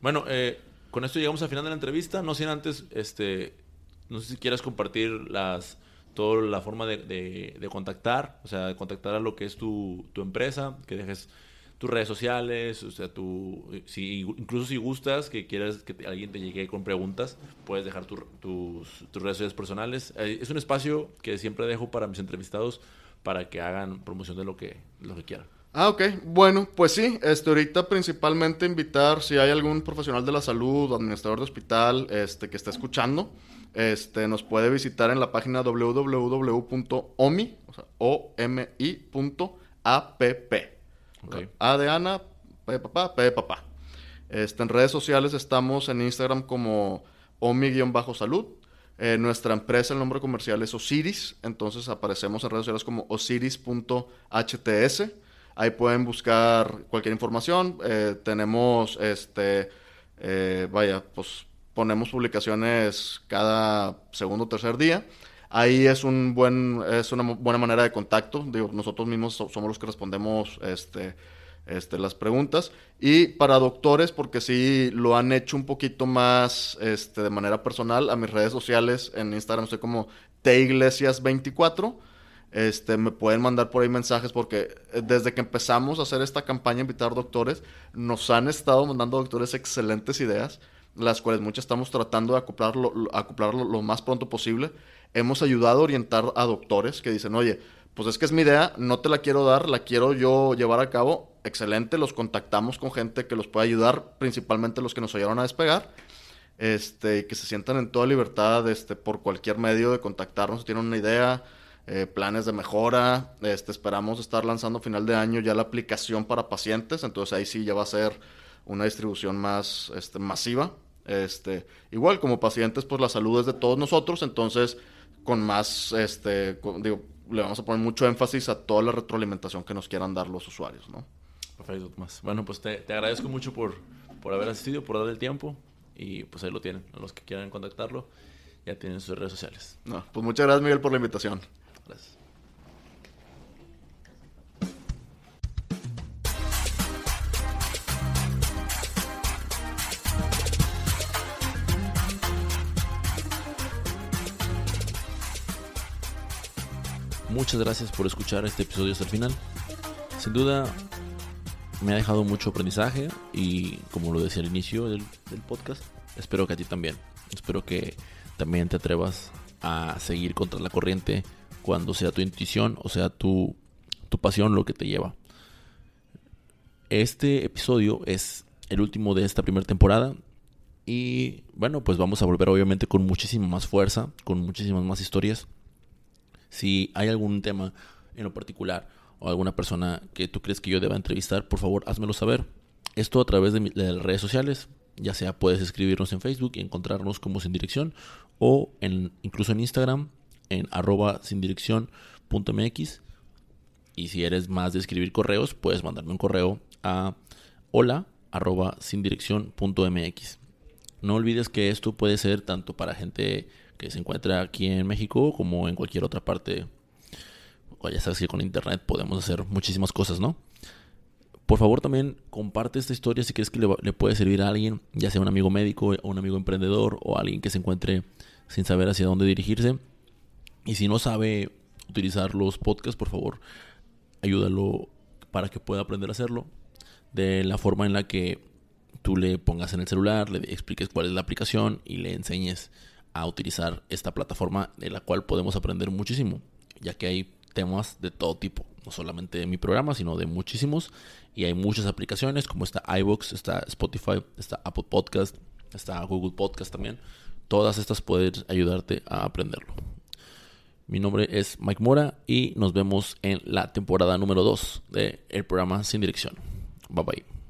Bueno, eh, con esto llegamos al final de la entrevista. No sin antes, este, no sé si quieras compartir las toda la forma de, de, contactar, o sea, de contactar a lo que es tu, tu empresa, que dejes tus redes sociales, o sea, tu, si, incluso si gustas que quieras que alguien te llegue con preguntas, puedes dejar tus, tus, redes sociales personales. Eh, es un espacio que siempre dejo para mis entrevistados para que hagan promoción de lo que, lo que quieran. Ah, ok. Bueno, pues sí, este, ahorita principalmente invitar si hay algún profesional de la salud, administrador de hospital, este, que esté escuchando, este, nos puede visitar en la página www.omi, o sea, A de Ana, P de papá, P de papá. Este, en redes sociales estamos en Instagram como omi-salud. Eh, nuestra empresa, el nombre comercial es Osiris, entonces aparecemos en redes sociales como osiris.hts. Ahí pueden buscar cualquier información. Eh, tenemos, este, eh, vaya, pues ponemos publicaciones cada segundo o tercer día. Ahí es un buen, es una buena manera de contacto. Nosotros mismos somos los que respondemos este, este, las preguntas. Y para doctores, porque sí lo han hecho un poquito más este, de manera personal, a mis redes sociales, en Instagram estoy como teiglesias24. Este, me pueden mandar por ahí mensajes porque eh, desde que empezamos a hacer esta campaña invitar doctores, nos han estado mandando doctores excelentes ideas, las cuales muchas estamos tratando de acoplarlo, acoplarlo lo más pronto posible hemos ayudado a orientar a doctores que dicen, oye, pues es que es mi idea, no te la quiero dar, la quiero yo llevar a cabo. Excelente, los contactamos con gente que los puede ayudar, principalmente los que nos ayudaron a despegar. Este, y que se sientan en toda libertad este, por cualquier medio de contactarnos, si tienen una idea, eh, planes de mejora. Este, esperamos estar lanzando a final de año ya la aplicación para pacientes, entonces ahí sí ya va a ser una distribución más este, masiva. Este, igual como pacientes, pues la salud es de todos nosotros, entonces con más, este, digo, le vamos a poner mucho énfasis a toda la retroalimentación que nos quieran dar los usuarios, ¿no? Perfecto, Tomás. Bueno, pues te, te agradezco mucho por, por haber asistido, por dar el tiempo y pues ahí lo tienen. A los que quieran contactarlo, ya tienen sus redes sociales. No, pues muchas gracias Miguel por la invitación. Gracias. Muchas gracias por escuchar este episodio hasta el final. Sin duda me ha dejado mucho aprendizaje y como lo decía al inicio del, podcast, espero que a ti también. Espero que también te atrevas a seguir contra la corriente cuando sea tu intuición o sea tu, tu pasión lo que te lleva. Este episodio es el último de esta primera temporada y bueno, pues vamos a volver obviamente con muchísima más fuerza, con muchísimas más historias. Si hay algún tema en lo particular o alguna persona que tú crees que yo deba entrevistar, por favor, házmelo saber. Esto a través de, las redes sociales, ya sea puedes escribirnos en Facebook y encontrarnos como sin dirección o incluso en Instagram en arroba sin dirección punto mx. Y si eres más de escribir correos, puedes mandarme un correo a hola arroba sin dirección punto mx. No olvides que esto puede ser tanto para gente que se encuentra aquí en México como en cualquier otra parte. O ya sabes que con internet podemos hacer muchísimas cosas, ¿no? Por favor también comparte esta historia si crees que le, puede servir a alguien, ya sea un amigo médico o un amigo emprendedor o alguien que se encuentre sin saber hacia dónde dirigirse. Y si no sabe utilizar los podcasts, por favor, ayúdalo para que pueda aprender a hacerlo de la forma en la que tú le pongas en el celular, le expliques cuál es la aplicación y le enseñes a utilizar esta plataforma de la cual podemos aprender muchísimo, ya que hay temas de todo tipo, no solamente de mi programa, sino de muchísimos, y hay muchas aplicaciones como está iVoox, está Spotify, está Apple Podcast, está Google Podcast también. Todas estas pueden ayudarte a aprenderlo. Mi nombre es Mike Mora y nos vemos en la temporada número 2 del programa Sin Dirección. Bye bye.